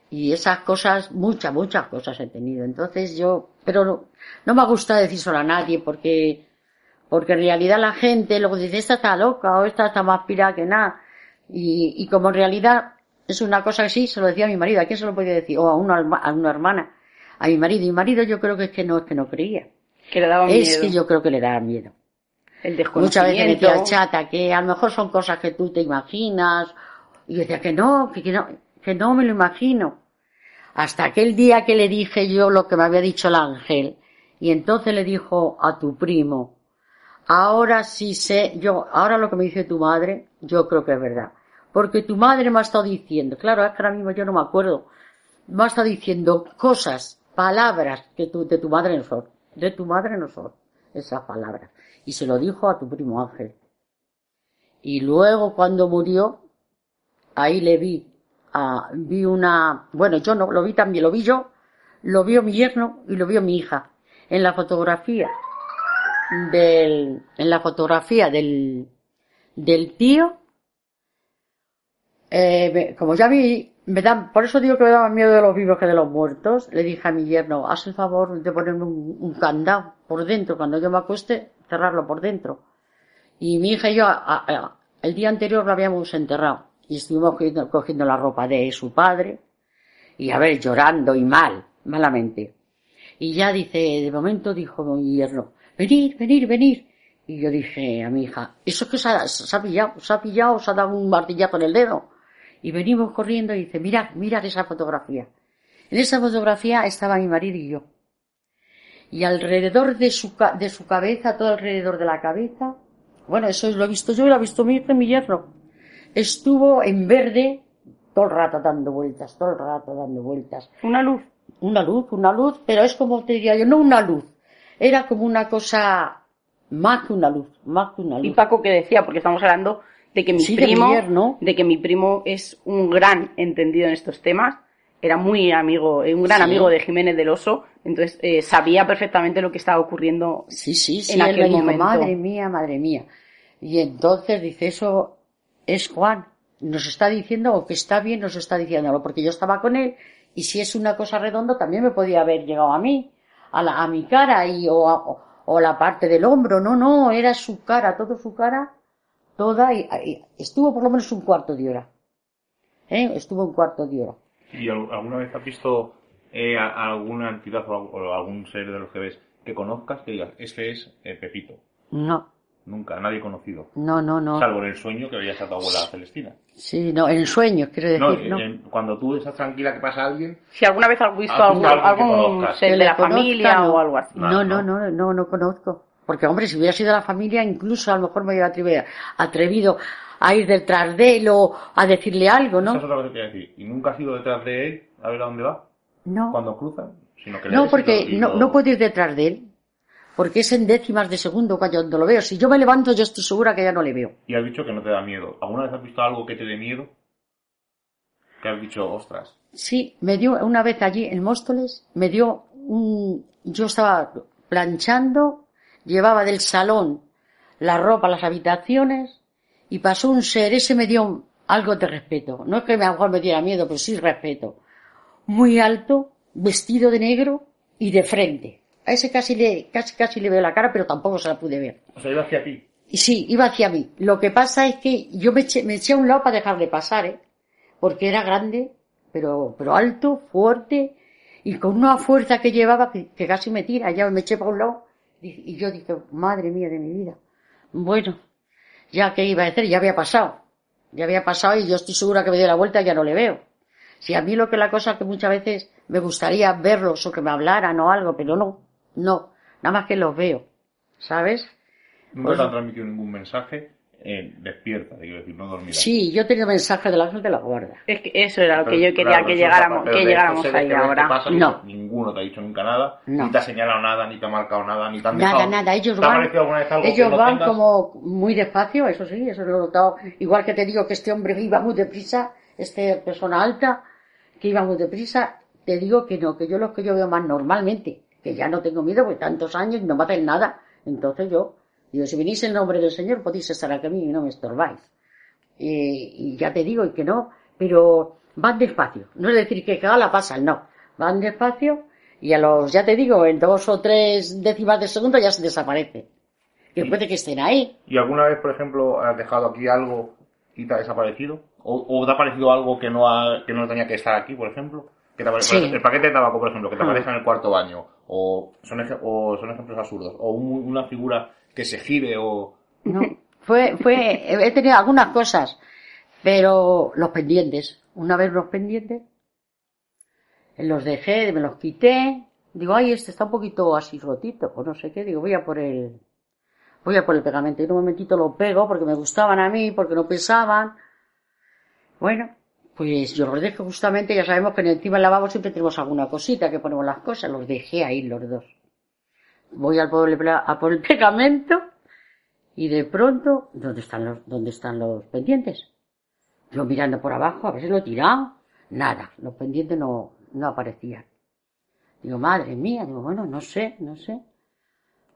Y esas cosas, muchas, muchas cosas he tenido. Entonces yo, pero no, no me gusta decir solo a nadie porque, porque en realidad la gente luego dice, esta está loca o esta está más pirada que nada. Y, y como en realidad es una cosa que sí, se lo decía a mi marido, ¿a quién se lo podía decir? O a una, a una hermana, a mi marido. Y mi marido yo creo que es que no, es que no creía. Que le daba es que yo creo que le daba miedo. El Muchas veces me decía, chata, que a lo mejor son cosas que tú te imaginas. Y yo decía que no, que, no, que no me lo imagino. Hasta aquel día que le dije yo lo que me había dicho el ángel. Y entonces le dijo a tu primo, ahora sí sé, yo, ahora lo que me dice tu madre, yo creo que es verdad. Porque tu madre me ha estado diciendo, claro, es que ahora mismo yo no me acuerdo, me ha estado diciendo cosas palabras que tu, de tu madre no son, de tu madre no son esas palabras. Y se lo dijo a tu primo Ángel. Y luego cuando murió, ahí le vi, a, vi una, bueno, yo no, lo vi también, lo vi yo, lo vio mi yerno y lo vio mi hija. En la fotografía del, en la fotografía del, del tío, eh, como ya vi, me dan, por eso digo que me daban miedo de los vivos que de los muertos, le dije a mi yerno, haz el favor de ponerme un, candado por dentro, cuando yo me acueste, cerrarlo por dentro. Y mi hija y yo, el día anterior lo habíamos enterrado, y estuvimos cogiendo, cogiendo la ropa de su padre, y a ver, llorando y mal, malamente. Y ya dice, de momento dijo mi yerno, venir, venir, venir. Y yo dije a mi hija, ¿eso es que se ha, se ha pillado? ¿Se ha pillado? ¿Se ha dado un martillazo en el dedo? Y venimos corriendo y dice, mirad, mirad esa fotografía. En esa fotografía estaba mi marido y yo. Y alrededor de su, de su cabeza, todo alrededor de la cabeza, bueno, eso lo he visto yo y lo ha visto mi hijo mi yerno. Estuvo en verde todo el rato dando vueltas, todo el rato dando vueltas. Una luz. Una luz, una luz, pero es como te diría yo, no una luz, era como una cosa más que una luz, más que una luz. Y Paco que decía, porque estamos hablando de que mi primo, de, que mi primo es un gran entendido en estos temas, era muy amigo, un gran amigo de Jiménez del Oso, entonces eh, sabía perfectamente lo que estaba ocurriendo sí, sí, sí, en aquel momento. Madre mía, madre mía. Y entonces dice, eso es Juan, nos está diciendo, o que está bien, nos está diciéndolo, porque yo estaba con él, y si es una cosa redonda, también me podía haber llegado a mí a, la, a mi cara y, o, o, la parte del hombro, no, no, era su cara, toda su cara, toda, y, estuvo por lo menos un cuarto de hora. ¿eh? Estuvo un cuarto de hora. ¿Y alguna vez has visto eh, alguna entidad o, algún ser de los que ves que conozcas que digas, este es eh, Pepito? No. Nunca, nadie conocido. No, no, no. Salvo en el sueño que veías a tu abuela Celestina. Sí, no, en el sueño, quiero decir. No, cuando tú estás tranquila que pasa alguien. Si alguna vez has visto algún, algún ser de la familia o algo así. No, no, no, no, no, conozco. Porque, hombre, si hubiera sido la familia, incluso a lo mejor me hubiera atrevido, atrevido a ir detrás de él o a decirle algo, ¿no? Eso es otra cosa que quería decir. ¿Y nunca has ido detrás de él a ver a dónde va? No. Cuando cruzan. Sino que no, porque no, no puedo ir detrás de él porque es en décimas de segundo cuando lo veo. Si yo me levanto, yo estoy segura que ya no le veo. Y has dicho que no te da miedo. ¿Alguna vez has visto algo que te dé miedo? Que has dicho, ostras. Sí, me dio una vez allí en Móstoles, me dio un. Yo estaba planchando, llevaba del salón la ropa a las habitaciones y pasó un ser, ese me dio algo de respeto. No es que a lo mejor me diera miedo, pero sí respeto. Muy alto, vestido de negro y de frente a ese casi le, casi, casi le veo la cara, pero tampoco se la pude ver. O sea, iba hacia ti. Y sí, iba hacia mí. Lo que pasa es que yo me eché, me eché a un lado para dejarle pasar, ¿eh? Porque era grande, pero, pero alto, fuerte, y con una fuerza que llevaba que, casi me tira. Ya me eché para un lado, y, yo dije, madre mía de mi vida. Bueno, ya que iba a decir, ya había pasado. Ya había pasado y yo estoy segura que me dio la vuelta y ya no le veo. Si a mí lo que la cosa que muchas veces me gustaría verlos o que me hablaran o algo, pero no. No, nada más que los veo, ¿sabes? Nunca pues te han transmitido ningún mensaje eh, despierta, quiero decir, no dormida. Sí, yo tenía mensaje del ángel de la guarda. Es que eso era lo que yo quería que llegáramos, que llegáramos ahí ahora. no. Ninguno te ha dicho nunca nada, ni te ha señalado nada, ni te ha marcado nada, ni te han Nada, nada, ellos van, ellos van como muy despacio, eso sí, eso lo he notado. Igual que te digo que este hombre iba muy deprisa, este persona alta, que iba muy deprisa, te digo que no, que yo lo que yo veo más normalmente que ya no tengo miedo, porque tantos años no me hacen nada. Entonces yo, digo, si venís en nombre del Señor, podéis estar aquí a mí y no me estorbáis. y ya te digo, y que no, pero van despacio. No es decir que cada la pasan, no. Van despacio y a los, ya te digo, en dos o tres décimas de segundo ya se desaparece. Que puede que estén ahí. ¿Y alguna vez, por ejemplo, has dejado aquí algo y te ha desaparecido? ¿O, te ha parecido algo que no, que no tenía que estar aquí, por ejemplo? Que El paquete de tabaco, por ejemplo, que te aparece en el cuarto baño, o son, o son ejemplos absurdos, o una figura que se gire, o... No, fue, fue, he tenido algunas cosas, pero los pendientes, una vez los pendientes, los dejé, me los quité, digo, ay, este está un poquito así rotito, o no sé qué, digo, voy a por el, voy a por el pegamento, y en un momentito lo pego porque me gustaban a mí, porque no pesaban, bueno, Pues yo los dejé justamente, ya sabemos que en encima del lavabo siempre tenemos alguna cosita que ponemos las cosas, los dejé ahí los dos. Voy al por pegamento y de pronto, ¿dónde están los, dónde están los pendientes? Yo mirando por abajo, a ver si lo he tirado. Nada, los pendientes no, no aparecían. Digo, madre mía, digo, bueno, no sé, no sé.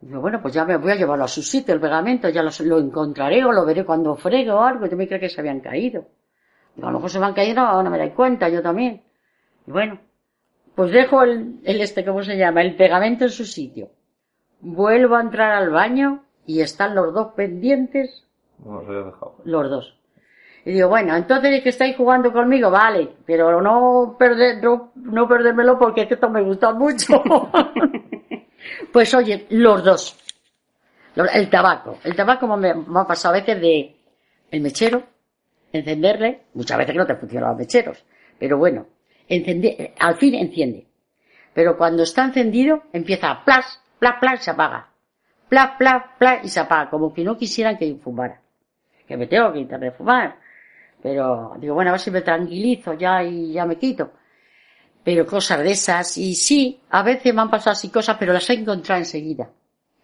Digo, bueno, pues ya me voy a llevarlo a su sitio, el pegamento, ya lo, encontraré o lo veré cuando fregue o algo. Yo me creo que se habían caído. Digo, a lo mejor se me han no me doy cuenta, yo también. Y bueno, pues dejo el, el este, ¿cómo se llama? El pegamento en su sitio. Vuelvo a entrar al baño y están los dos pendientes. No los había dejado. Los dos. Y digo, bueno, entonces que estáis jugando conmigo, vale, pero no perder, no, no perdérmelo porque es que esto me gusta mucho. pues oye, los dos. El tabaco. El tabaco me, me, ha pasado a veces de el mechero, encenderle, muchas veces que no te funcionan los mecheros, pero bueno, encender, al fin enciende. Pero cuando está encendido, empieza a plas, plas, plas, y se apaga. Plas, plas, plas, y se apaga, como que no quisieran que fumara. Que me tengo que de fumar. Pero digo, bueno, a ver si me tranquilizo ya y ya me quito. Pero cosas de esas, y sí, a veces me han pasado así cosas, pero las he encontrado enseguida.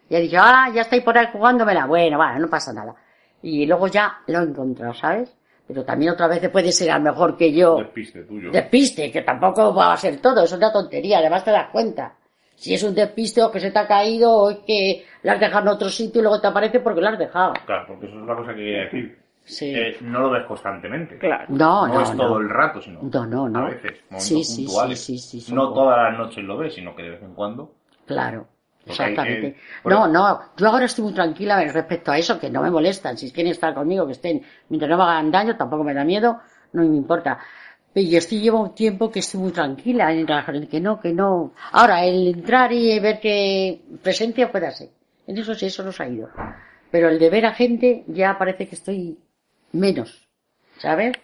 Y he dicho, ah, ya estoy por ahí jugándomela. Bueno, bueno, no pasa nada. Y luego ya lo he encontrado, ¿sabes? Pero también otra vez puede ser a lo mejor que yo... Despiste tuyo. Despiste, que tampoco va a ser todo, es una tontería, además te das cuenta. Si es un despiste o que se te ha caído o es que la has dejado en otro sitio y luego te aparece porque lo has dejado. Claro, porque eso es una cosa que quería decir. Sí. Eh, no lo ves constantemente. Claro. No, No, no, es no. todo el rato, sino No, no, no. a veces, momentos Sí, sí, puntuales. sí, sí, sí, son no todas las noches lo ves, sino que de vez en cuando. Claro, hay- exactamente. eh, por no, no, yo ahora estoy muy tranquila respecto a eso, que no me molestan. Si quieren estar conmigo, que estén, mientras no me hagan daño, tampoco me da miedo, no me importa. Yo estoy, llevo un tiempo que estoy muy tranquila en trabajar, que no, que no. Ahora, el entrar y ver que presencia puede ser. En eso sí, eso nos ha ido. Pero el de ver a gente, ya parece que estoy menos. ¿Sabes?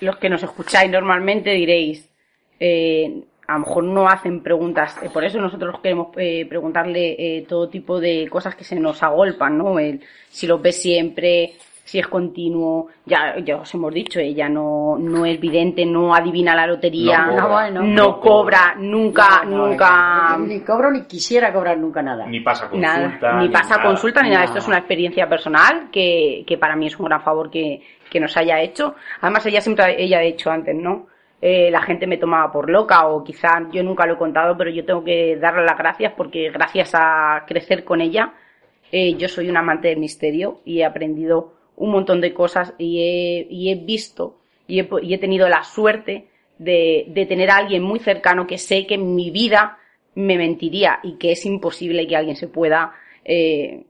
Los que nos escucháis normalmente diréis, eh, a lo mejor no hacen preguntas, eh, por eso nosotros queremos eh, preguntarle eh, todo tipo de cosas que se nos agolpan, ¿no? El, si los ves siempre, si es continuo, ya, ya os hemos dicho, ella no, no es vidente, no adivina la lotería, No cobra. No, bueno. no No cobra, nunca, No, no, nunca, Ni, cobro ni quisiera cobrar nunca nada. Ni pasa consulta. nada, ni pasa nada. consulta ni nada. nada. Esto es una experiencia personal que, que para mí es un gran favor que, que nos haya hecho. Además, ella siempre, ella ha dicho antes, ¿no? Eh, la gente me tomaba por loca o quizá yo nunca lo he contado, pero yo tengo que darle las gracias porque gracias a crecer con ella, eh, yo soy un amante del misterio y he aprendido un montón de cosas y he, y he visto y he, y he tenido la suerte de, de tener a alguien muy cercano que sé que en mi vida me mentiría y que es imposible que alguien se pueda eh,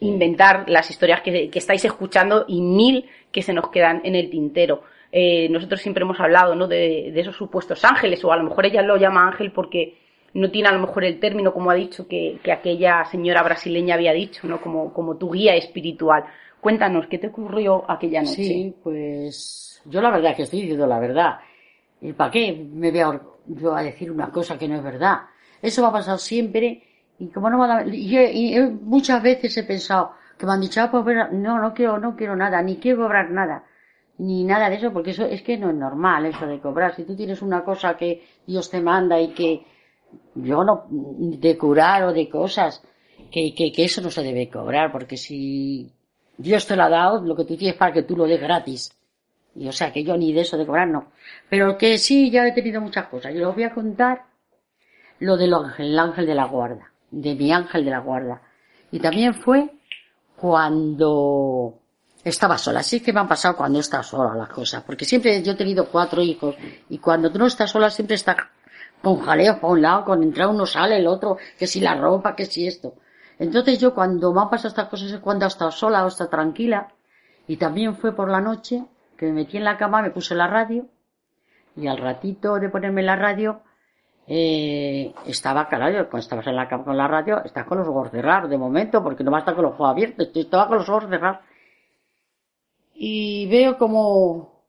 inventar las historias que, que estáis escuchando y mil que se nos quedan en el tintero. Eh, nosotros siempre hemos hablado ¿no? de, de esos supuestos ángeles, o a lo mejor ella lo llama ángel porque no tiene a lo mejor el término, como ha dicho, que, que aquella señora brasileña había dicho, ¿no? como, como tu guía espiritual. Cuéntanos, ¿qué te ocurrió aquella noche? Sí, pues yo la verdad que estoy diciendo la verdad. ¿Y para qué me voy a, yo a decir una cosa que no es verdad? Eso me ha pasado siempre y como no me dado- y y yo muchas veces he pensado que me han dicho, ah, pues no, no quiero, no quiero nada, ni quiero cobrar nada, ni nada de eso, porque eso es que no es normal eso de cobrar. Si tú tienes una cosa que Dios te manda y que yo no, de curar o de cosas, que, que eso no se debe cobrar, porque si Dios te lo ha dado, lo que tú tienes para que tú lo des gratis. Y o sea, que yo ni de eso de cobrar no. Pero que sí, ya he tenido muchas cosas. Y os voy a contar lo del ángel, el ángel de la guarda, de mi ángel de la guarda. Y también fue cuando estaba sola. Así que me han pasado cuando estás sola las cosas. Porque siempre yo he tenido cuatro hijos. Y cuando tú no estás sola siempre estás con jaleos para un lado, con entrar uno sale el otro, que si la ropa, que si esto. Entonces yo cuando me han pasado estas cosas es cuando he estado sola o estado tranquila. Y también fue por la noche que me metí en la cama, me puse la radio. Y al ratito de ponerme la radio, eh, estaba, claro, cuando estabas en la cama con la radio, estás con los ojos cerrados de momento, porque no basta con los ojos abiertos, estaba con los ojos cerrados. Y veo como,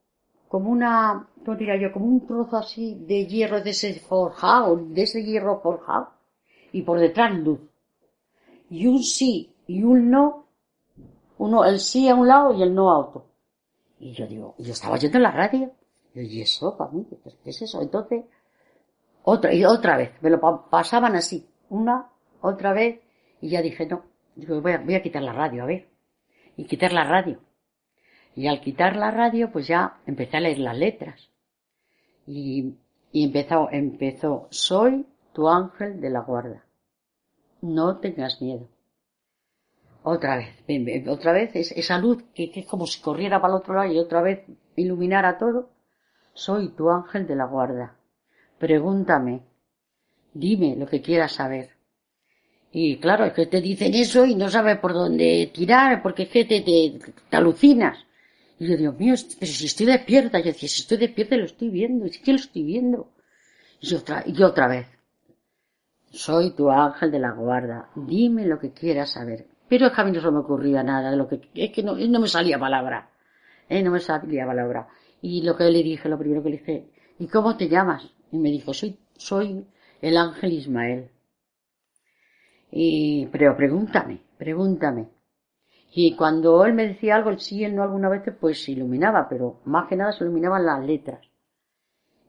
como una, ¿cómo diría yo? Como un trozo así de hierro de ese forjado, de ese hierro forjado. Y por detrás luz. Y un sí y un no. Uno, el sí a un lado y el no a otro. Y yo digo, y yo estaba oyendo en la radio. Y eso, para mí, ¿qué es eso? Entonces, otra, y otra vez, me lo pasaban así, una, otra vez, y ya dije, no, digo, voy a, voy a quitar la radio, a ver. Y quitar la radio. Y al quitar la radio, pues ya empecé a leer las letras. Y, y empezó, empezó, soy tu ángel de la guarda. No tengas miedo. Otra vez, otra vez, esa luz que, es como si corriera para el otro lado y otra vez iluminara todo. Soy tu ángel de la guarda. Pregúntame. Dime lo que quieras saber. Y claro, es que te dicen eso y no sabes por dónde tirar, porque es que te, te, alucinas. Y yo, Dios mío, pero si estoy despierta, yo decía, si estoy despierta lo estoy viendo, sí que lo estoy viendo. Y otra, y otra vez. Soy tu ángel de la guarda, dime lo que quieras saber. Pero es que a mí no se me ocurría nada de lo que, es que no, no me salía palabra. Eh, no me salía palabra. Y lo que le dije, lo primero que le dije, ¿y cómo te llamas? Y me dijo, soy, soy el ángel Ismael. Y, pero pregúntame, pregúntame. Y cuando él me decía algo, el sí, el no alguna vez, pues se iluminaba, pero más que nada se iluminaban las letras.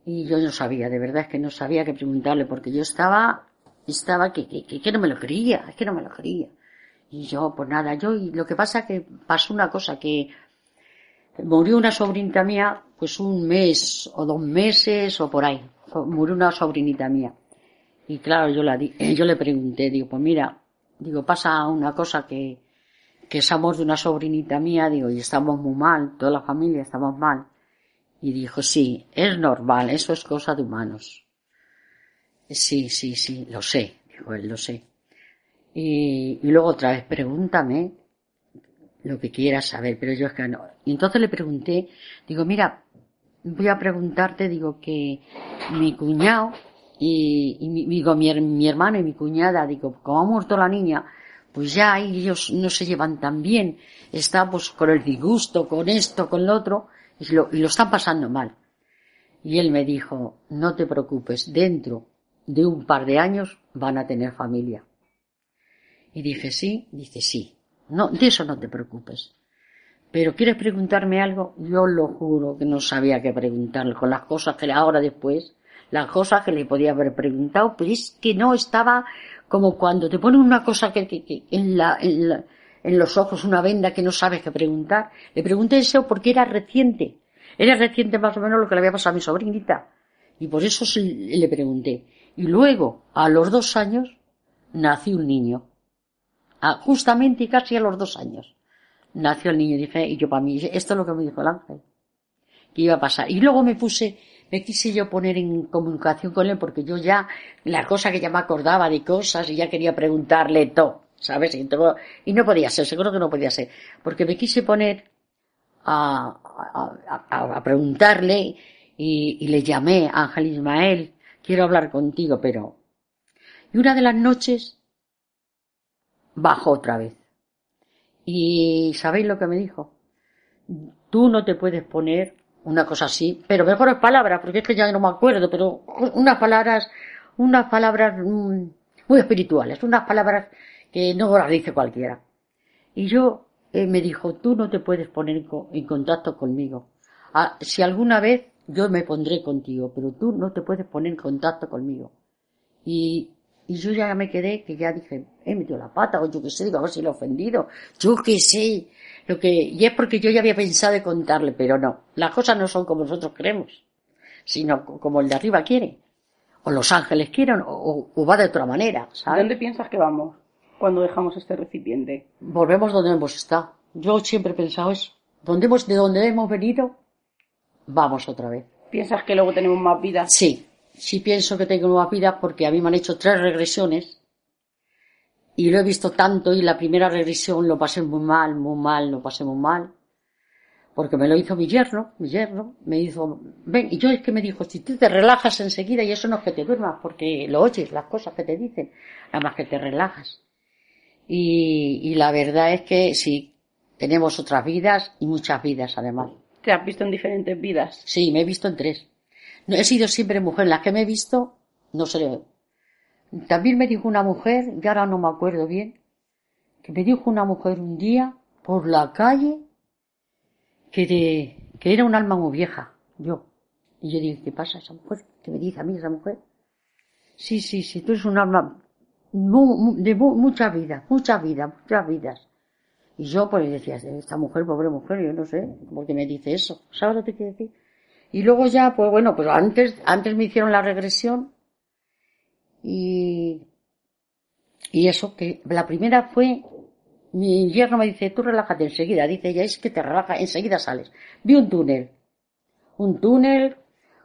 Y yo no sabía, de verdad es que no sabía qué preguntarle, porque yo estaba, estaba que, que, que, no me lo creía, es que no me lo creía. Y yo, pues nada, yo, y lo que pasa que pasó una cosa, que murió una sobrinita mía, pues un mes o dos meses o por ahí murió una sobrinita mía. Y claro, yo, la di, yo le pregunté, digo, pues mira, digo, pasa una cosa que, que somos de una sobrinita mía, digo, y estamos muy mal, toda la familia estamos mal. Y dijo, sí, es normal, eso es cosa de humanos. Sí, sí, sí, lo sé, dijo él, lo sé. Y, y luego otra vez, pregúntame lo que quieras saber, pero yo es que no. Y entonces le pregunté, digo, mira, voy a preguntarte, digo, que mi cuñado y, mi, digo, mi, mi, hermano y mi cuñada, digo, como ha muerto la niña, pues ya ellos no se llevan tan bien, está pues con el disgusto, con esto, con lo otro, y lo, y lo están pasando mal. Y él me dijo, no te preocupes, dentro de un par de años van a tener familia. Y dije, sí, dice, sí. No, de eso no te preocupes. Pero quieres preguntarme algo, yo lo juro que no sabía qué preguntarle con las cosas que ahora después, las cosas que le podía haber preguntado, pero es que no estaba como cuando te ponen una cosa que, que, en, la, en, la, en los ojos, una venda que no sabes qué preguntar. Le pregunté eso porque era reciente. Era reciente más o menos lo que le había pasado a mi sobrinita. Y por eso le pregunté. Y luego, a los dos años, nació un niño. Ah, justamente casi a los dos años nació el niño dije, y yo para mí, esto es lo que me dijo el ángel, que iba a pasar. Y luego me puse, me quise yo poner en comunicación con él porque yo ya, la cosa que ya me acordaba de cosas y ya quería preguntarle todo, ¿sabes? Y, todo, y no podía ser, seguro que no podía ser, porque me quise poner a, a, a, a preguntarle y, y, le llamé a Ángel Ismael, quiero hablar contigo, pero... Y una de las noches bajó otra vez y ¿sabéis lo que me dijo? Tú no te puedes poner una cosa así, pero mejores palabras, porque es que ya no me acuerdo, pero unas palabras, unas palabras mm, muy espirituales, unas palabras que no las dice cualquiera. Y yo eh, me dijo, tú no te puedes poner en contacto conmigo. Ah, si alguna vez yo me pondré contigo, pero tú no te puedes poner en contacto conmigo. Y y yo ya me quedé, que ya dije, he metido la pata, o yo qué sé, digo, a ver si lo he ofendido. Yo qué sé. Lo que, y es porque yo ya había pensado de contarle, pero no. Las cosas no son como nosotros creemos, sino como el de arriba quiere. O los ángeles quieren, o, o va de otra manera, ¿sabes? ¿Dónde piensas que vamos cuando dejamos este recipiente? Volvemos donde hemos estado. Yo siempre he pensado eso. ¿Dónde hemos, de donde hemos venido, vamos otra vez. ¿Piensas que luego tenemos más vida? Sí, sí pienso que tengo nueva vida porque a mí me han hecho tres regresiones y lo he visto tanto y la primera regresión lo pasé muy mal, muy mal, lo pasé muy mal. Porque me lo hizo mi yerno, mi yerno, me hizo, ven, y yo es que me dijo, si tú te relajas enseguida y eso no es que te duermas, porque lo oyes, las cosas que te dicen, nada más que te relajas. Y, y la verdad es que sí, tenemos otras vidas y muchas vidas además. ¿Te has visto en diferentes vidas? Sí, me he visto en tres. He sido siempre mujer. Las que me he visto, no sé. También me dijo una mujer, y ahora no me acuerdo bien, que me dijo una mujer un día por la calle que, era un alma muy vieja, yo. Y yo dije, ¿qué pasa esa mujer? ¿Qué me dice a mí esa mujer? Sí, sí, sí, tú eres un alma de mucha vida, mucha vida, muchas vidas. Y yo pues decía, esta mujer, pobre mujer, yo no sé, por qué me dice eso. ¿Sabes lo que quiere decir? Y luego ya, pues bueno, pues antes, antes me hicieron la regresión y, y eso, que la primera fue, mi yerno me dice, tú relájate enseguida, dice ella, es que te relaja, enseguida sales. Vi un túnel, un túnel,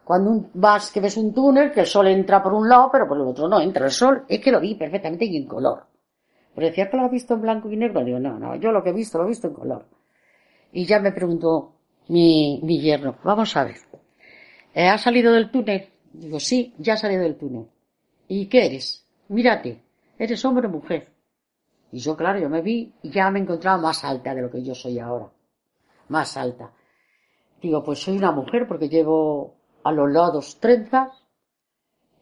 cuando vas que ves un túnel, que el sol entra por un lado, pero por el otro no entra el sol, es que lo vi perfectamente y en color. Pero decía que lo has visto en blanco y negro. Digo, no, no, yo lo que he visto lo he visto en color. Y ya me preguntó mi, mi yerno, vamos a ver, ¿eh, ¿has salido del túnel? Digo, sí, ya he salido del túnel. ¿Y qué eres? Mírate, ¿eres hombre o mujer? Y yo, claro, yo me vi y ya me encontraba más alta de lo que yo soy ahora. Más alta. Digo, pues soy una mujer porque llevo a los lados trenzas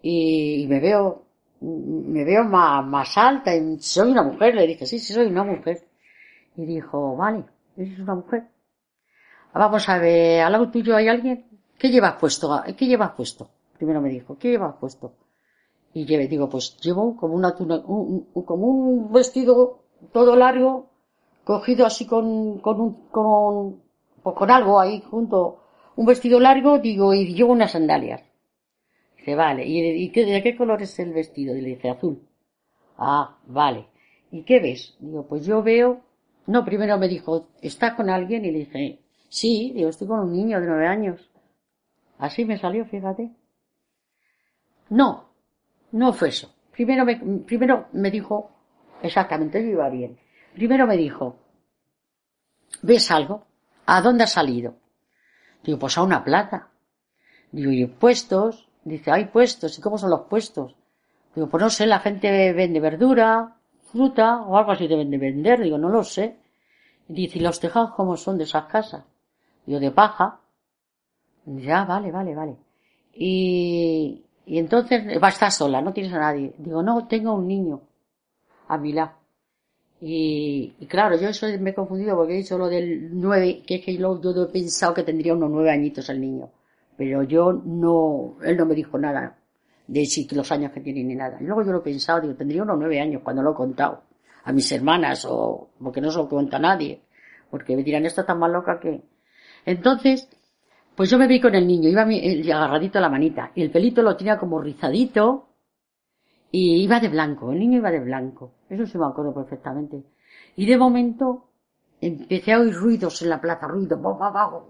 y me veo me veo más, más alta y soy una mujer. Le dije, sí, sí, soy una mujer. Y dijo, vale, eres una mujer. Vamos a ver, al lado tuyo hay alguien. ¿Qué llevas puesto? ¿Qué llevas puesto? Primero me dijo, ¿qué llevas puesto? Y lleve, digo, pues llevo como una un, como un vestido todo largo, cogido así con, con un, con, pues con algo ahí junto, un vestido largo, digo, y llevo unas sandalias. Dice, vale. ¿Y, de qué color es el vestido? Y le dice, azul. Ah, vale. ¿Y qué ves? Digo, pues yo veo... No, primero me dijo, ¿estás con alguien? Y le dije, sí, digo, estoy con un niño de nueve años. Así me salió, fíjate. No, no fue eso. Primero me, primero me dijo, exactamente, yo iba bien. Primero me dijo, ¿ves algo? ¿A dónde has salido? Digo, pues a una plaza. Digo, ¿y puestos? Dice, hay puestos, ¿y cómo son los puestos? Digo, pues no sé, la gente vende verdura, fruta o algo así deben de vender. Digo, no lo sé. dice, ¿y los tejados cómo son de esas casas? Digo, de paja. Ya, ah, vale, vale, vale. Y, y entonces va a estar sola, no tienes a nadie. Digo, no, tengo un niño a mi lado. Y, y, claro, yo eso me he confundido porque he dicho lo del nueve, que es que yo, yo he pensado que tendría unos nueve añitos el niño pero yo no, él no me dijo nada de si los años que tiene ni nada. Y luego yo lo he pensado, digo, tendría unos nueve años cuando lo he contado a mis hermanas o porque no se lo cuenta a nadie, porque me dirán, esto está más loca que... Entonces, pues yo me vi con el niño, iba agarradito a la manita y el pelito lo tenía como rizadito y iba de blanco, el niño iba de blanco, eso se me acuerdo perfectamente. Y de momento empecé a oír ruidos en la plaza, ruido,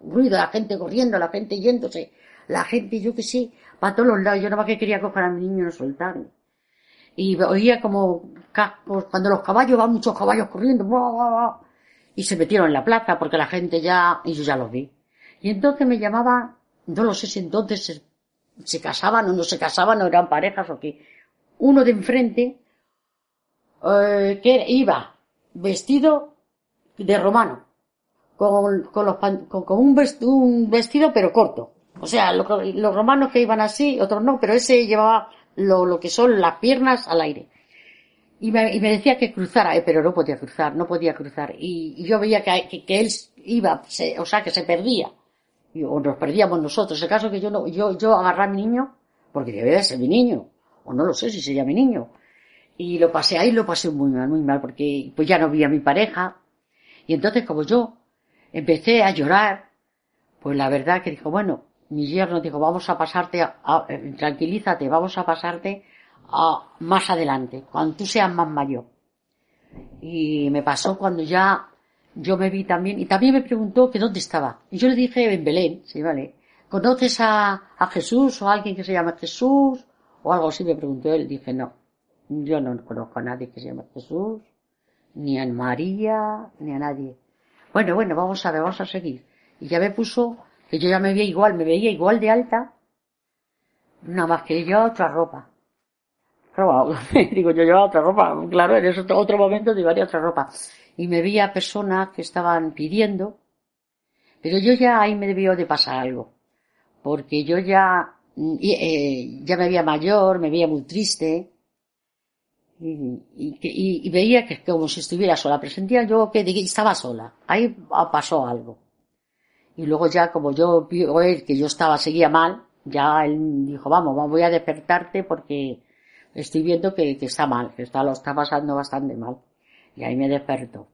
ruido, la gente corriendo, la gente yéndose, la gente, yo qué sé, para todos los lados. Yo nada más que quería coger a mi niño y no soltarme. Y oía como cascos, cuando los caballos, van muchos caballos corriendo, y se metieron en la plaza porque la gente ya, y yo ya los vi. Y entonces me llamaba, no lo sé si entonces se, casaban o no se casaban o eran parejas o qué. Uno de enfrente, eh, que iba vestido de romano, con, con, los, con, un, vestido, un, vestido, pero corto. O sea, los, los romanos que iban así, otros no, pero ese llevaba lo, lo que son las piernas al aire. Y me, y me decía que cruzara, eh, pero no podía cruzar, no podía cruzar. Y, yo veía que, que, él iba, se, o sea, que se perdía. Y, o nos perdíamos nosotros. El caso que yo no, yo, yo agarré a mi niño, porque debe ser mi niño. O no lo sé si sería mi niño. Y lo pasé ahí, lo pasé muy mal, muy mal, porque pues ya no vi a mi pareja, y entonces como yo empecé a llorar, pues la verdad que dijo, bueno, mi yerno dijo, vamos a pasarte, a, eh, tranquilízate, vamos a pasarte a más adelante, cuando tú seas más mayor. Y me pasó cuando ya yo me vi también, y también me preguntó que dónde estaba. Y yo le dije en Belén, sí, vale. ¿Conoces a, a Jesús o a alguien que se llama Jesús? O algo así me preguntó él. Dije, no, yo no conozco a nadie que se llame Jesús ni a María, ni a nadie. Bueno, bueno, vamos a ver, vamos a seguir. Y ya me puso que yo ya me veía igual, me veía igual de alta, nada más que yo otra ropa. digo, yo llevaba otra ropa, claro, en ese otro momento llevaría otra ropa. Y me veía personas que estaban pidiendo, pero yo ya ahí me debió de pasar algo, porque yo ya, eh, ya me veía mayor, me veía muy triste, y, y, veía que como si estuviera sola, presentía yo que estaba sola. Ahí pasó algo. Y luego ya como yo vi que yo estaba, seguía mal, ya él dijo, vamos, voy a despertarte porque estoy viendo que, que está mal, que está, lo está pasando bastante mal. Y ahí me despertó.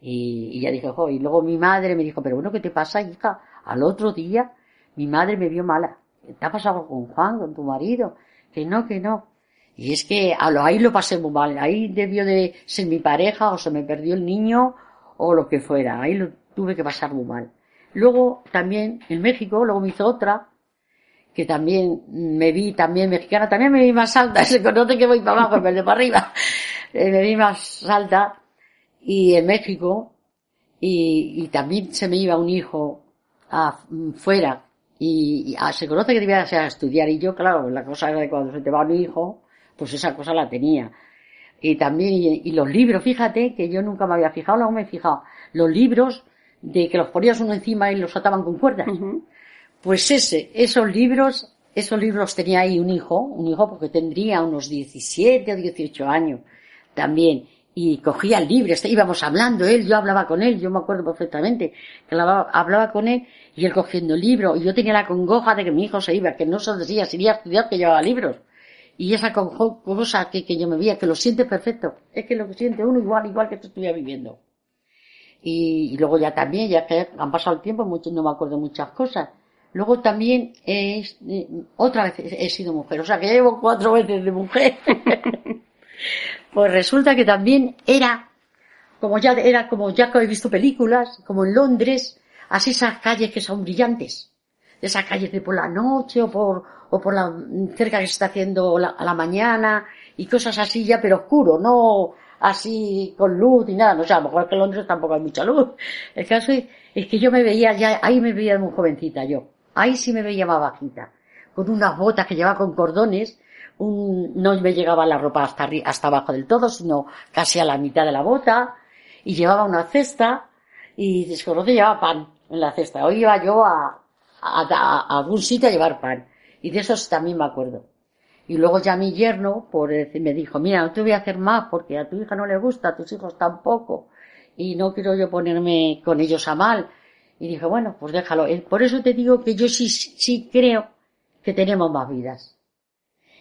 Y, y ya dije, jo, y luego mi madre me dijo, pero bueno, ¿qué te pasa, hija? Al otro día, mi madre me vio mala. ¿Te ha pasado con Juan, con tu marido? Que no, que no. Y es que ahí lo pasé muy mal. Ahí debió de ser mi pareja, o se me perdió el niño, o lo que fuera. Ahí lo tuve que pasar muy mal. Luego, también, en México, luego me hizo otra, que también me vi también mexicana, también me vi más alta, se conoce que voy para abajo de para arriba, eh, me vi más alta, y en México, y, y también se me iba un hijo afuera, y, y ah, se conoce que debía a estudiar, y yo, claro, la cosa era de cuando se te va un hijo, pues esa cosa la tenía. Y también, y, los libros, fíjate que yo nunca me había fijado, luego me he fijado, los libros de que los ponías uno encima y los ataban con cuerdas. Pues ese, esos libros, esos libros tenía ahí un hijo, un hijo porque tendría unos 17 o 18 años también. Y cogía el libro, íbamos hablando, él, yo hablaba con él, yo me acuerdo perfectamente, que hablaba, hablaba con él y él cogiendo el libro, y yo tenía la congoja de que mi hijo se iba, que no se decía, si iba a estudiar que llevaba libros. Y esa cosa que, que yo me veía, que lo siente perfecto, es que lo que siente uno igual, igual que tú estuvieras viviendo. Y, luego ya también, ya que han pasado el tiempo, mucho, no me acuerdo muchas cosas. Luego también es, eh, otra vez he sido mujer, o sea que llevo cuatro veces de mujer. pues resulta que también era, como ya, era como ya que he visto películas, como en Londres, así esas calles que son brillantes. Esas calles de por la noche o por, o por la cerca que se está haciendo a la mañana y cosas así ya, pero oscuro, no así con luz y nada. No sé, a lo mejor que en Londres tampoco hay mucha luz. El caso es, es que yo me veía ya, ahí me veía muy jovencita yo. Ahí sí me veía más bajita, con unas botas que llevaba con cordones, un, no me llegaba la ropa hasta, hasta abajo del todo, sino casi a la mitad de la bota, y llevaba una cesta, y desconoce llevaba pan en la cesta. Hoy iba yo a, a, a, algún sitio a llevar pan, y de eso también me acuerdo. Y luego ya mi yerno por, me dijo, mira, no te voy a hacer más porque a tu hija no le gusta, a tus hijos tampoco, y no quiero yo ponerme con ellos a mal, y dije, bueno, pues déjalo. Por eso te digo que yo sí, sí creo que tenemos más vidas.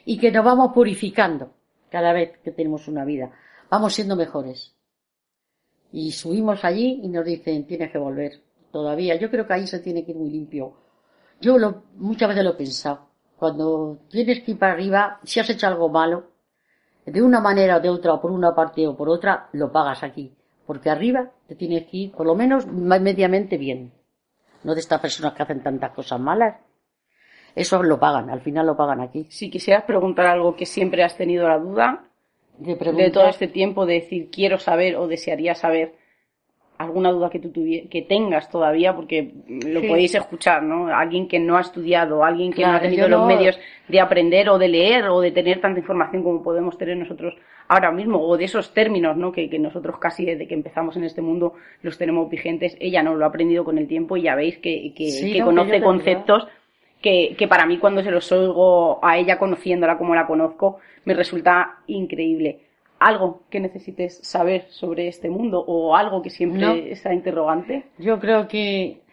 Y que nos vamos purificando cada vez que tenemos una vida. Vamos siendo mejores. Y subimos allí y nos dicen, tienes que volver. Todavía. Yo creo que ahí se tiene que ir muy limpio. Yo lo, muchas veces lo he pensado. Cuando tienes que ir para arriba, si has hecho algo malo, de una manera o de otra, o por una parte o por otra, lo pagas aquí porque arriba te tienes que ir por lo menos mediamente bien. No de estas personas que hacen tantas cosas malas. Eso lo pagan, al final lo pagan aquí. Si quisieras preguntar algo que siempre has tenido la duda de, de todo este tiempo, de decir quiero saber o desearía saber, alguna duda que tú que tengas todavía, porque lo podéis escuchar, ¿no? Alguien que no ha estudiado, alguien que no ha tenido los medios de aprender o de leer o de tener tanta información como podemos tener nosotros ahora mismo, o de esos términos, ¿no? Que, que nosotros casi desde que empezamos en este mundo los tenemos vigentes. Ella no lo ha aprendido con el tiempo y ya veis que, que, conoce conceptos que, que para mí cuando se los oigo a ella conociéndola como la conozco, me resulta increíble algo que necesites saber sobre este mundo o algo que siempre está interrogante? Yo creo que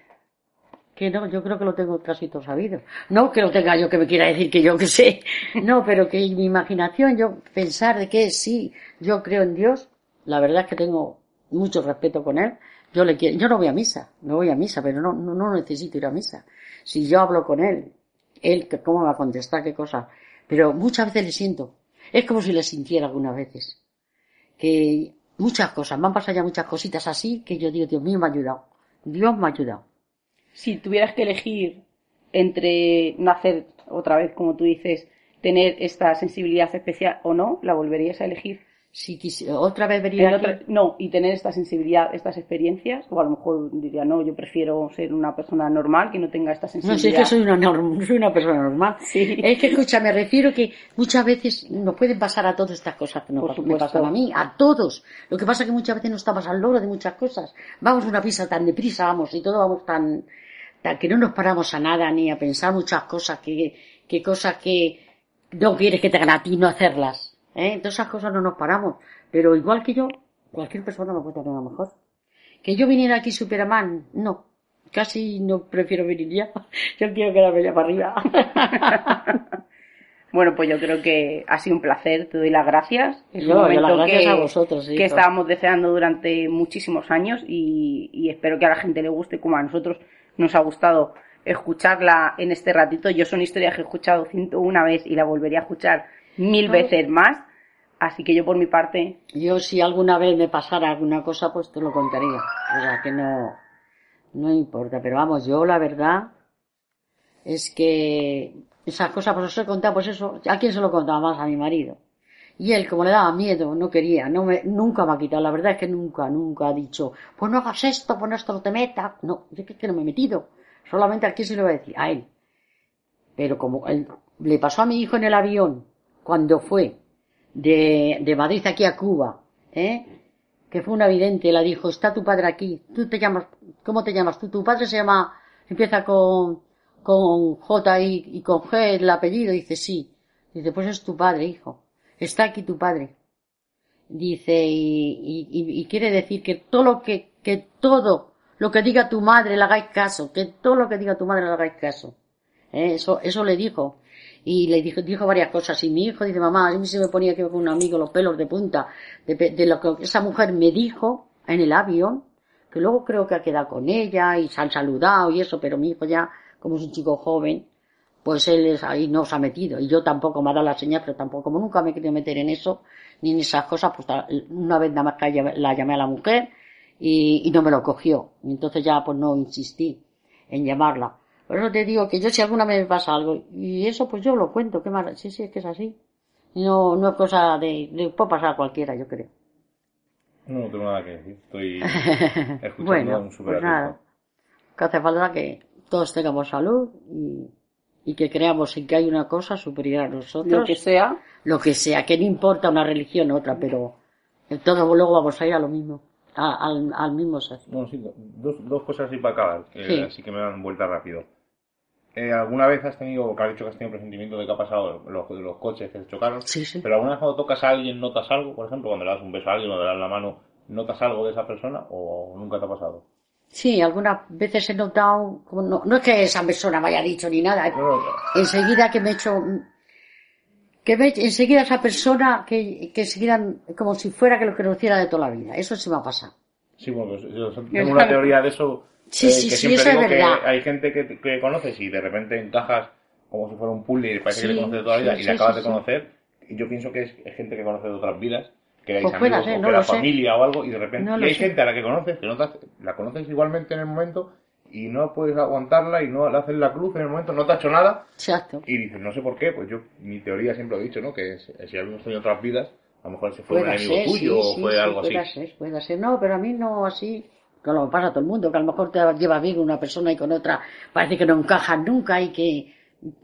que no, yo creo que lo tengo casi todo sabido. No que lo tenga yo que me quiera decir que yo que sé, no, pero que mi imaginación, yo pensar de que sí, yo creo en Dios, la verdad es que tengo mucho respeto con Él, yo le quiero, yo no voy a misa, no voy a misa, pero no, no, no necesito ir a misa. Si yo hablo con Él, Él, ¿cómo va a contestar? ¿Qué cosa? Pero muchas veces le siento, es como si le sintiera algunas veces que muchas cosas, me han pasado ya muchas cositas así que yo digo, Dios mío, me ha ayudado. Dios me ha ayudado. Si tuvieras que elegir entre nacer otra vez, como tú dices, tener esta sensibilidad especial o no, ¿la volverías a elegir? Si otra vez vería no y tener esta sensibilidad estas experiencias o a lo mejor diría no yo prefiero ser una persona normal que no tenga esta sensibilidad no sé es que soy una soy una persona normal. Sí. es que escucha me refiero que muchas veces nos pueden pasar a todas estas cosas que nos me pasan a mí a todos. Lo que pasa es que muchas veces no estamos al logro de muchas cosas. Vamos una pista tan deprisa vamos y todo vamos tan, tan que no nos paramos a nada ni a pensar muchas cosas que que cosas que no quieres que te hagan a ti no hacerlas ¿Eh? Todas esas cosas no nos paramos. Pero igual que yo, cualquier persona me puede tener a lo mejor. Que yo viniera aquí Superman, no. casi no prefiero venir ya. Yo quiero quedarme ya para arriba. Bueno, pues yo creo que ha sido un placer, te doy las gracias. Es Yo, un yo momento las gracias que, a vosotros, sí, que pues. estábamos deseando durante muchísimos años y, y espero que a la gente le guste como a nosotros nos ha gustado escucharla en este ratito. Yo son historias que he escuchado 101 vez y la volvería a escuchar mil veces más. Así que yo por mi parte, Yo si alguna vez me pasara alguna cosa, pues te lo contaría. O sea, que no, no importa. Pero vamos, yo la verdad es que esas cosas, pues os he contado, pues eso, ¿a quién se lo contaba más? A mi marido. Y él, como le daba miedo, no quería, no me, nunca me ha quitado. La verdad es que nunca, nunca ha dicho, pues no hagas esto, pues no esto no te metas. No, yo que, que no me he metido. Solamente a quién se lo voy a decir, a él. Pero como él, le pasó a mi hijo en el avión, cuando fue de, de Madrid aquí a Cuba, ¿eh? que fue una vidente, la dijo, está tu padre aquí, tú te llamas, ¿cómo te llamas tú? Tu padre se llama, empieza con, con J y, con G el apellido, dice sí. Dice, pues es tu padre, hijo. Está aquí tu padre. Dice, y, y, y quiere decir que todo lo que, que todo lo que diga tu madre le hagáis caso, que todo lo que diga tu madre le hagáis caso. ¿Eh? Eso, eso le dijo. Y le dijo, dijo varias cosas. Y mi hijo dice, mamá, a mí se me ponía que con un amigo los pelos de punta de, lo que esa mujer me dijo en el avión, que luego creo que ha quedado con ella y se han saludado y eso, pero mi hijo ya, como es un chico joven, pues él es ahí no se ha metido. Y yo tampoco me ha dado la señal, pero tampoco, como nunca me he querido meter en eso, ni en esas cosas, pues una vez nada más que la llamé a la mujer y, y no me lo cogió. Y entonces ya pues no insistí en llamarla. Por eso te digo que yo si alguna vez me pasa algo, y eso pues yo lo cuento, qué más, sí, sí, es que es así. Y No, no es cosa de, le puede pasar a cualquiera, yo creo. No, no tengo nada que decir. Estoy escuchando bueno, un súper pues nada. Que hace falta que todos tengamos salud y, y que creamos en que hay una cosa superior a nosotros. lo que sea, lo que sea, que no importa una religión u otra, pero todos luego vamos a ir a lo mismo, a- al, al mismo ser. No, sí, dos, dos cosas así para acabar, que Sí. así que me dan vuelta rápido. Eh, ¿Alguna vez has tenido, que has dicho que has tenido presentimiento de que ha pasado los, los coches que se chocaron? Sí, sí. ¿Pero alguna vez cuando tocas a alguien notas algo? Por ejemplo, cuando le das un beso a alguien o le das la mano, ¿notas algo de esa persona o nunca te ha pasado? Sí, algunas veces he notado, como no, no es que esa persona me haya dicho ni nada, No, no, enseguida que me he hecho, que me, enseguida esa persona que, que enseguida, como si fuera que lo conociera de toda la vida, eso sí me ha pasado. Sí, bueno, pues yo tengo una teoría de eso. Sí, eh, sí, que sí, siempre eso es digo que verdad. hay gente que, que conoces y de repente encajas como si fuera un puzzle y parece que Sí, le conoces toda la vida sí, y le acabas de conocer. Y yo pienso que es, es gente que conoces de otras vidas, que erais Pues puede amigos ser, o no que lo sé. familia o algo y de repente. No y hay sé. gente a la que conoces, que notas, la conoces igualmente en el momento y no puedes aguantarla y no le haces la cruz en el momento, no te ha hecho nada Exacto. y dices, no sé por qué, pues yo, mi teoría siempre lo he dicho, ¿no? Que es- si habíamos tenido otras vidas, a lo mejor ese fue un Puede enemigo ser, tuyo sí, o fue sí, algo así. puede ser, puede ser. No, pero a mí no así, que lo pasa a todo el mundo, que a lo mejor te llevas bien una persona y con otra parece que no encajan nunca y que...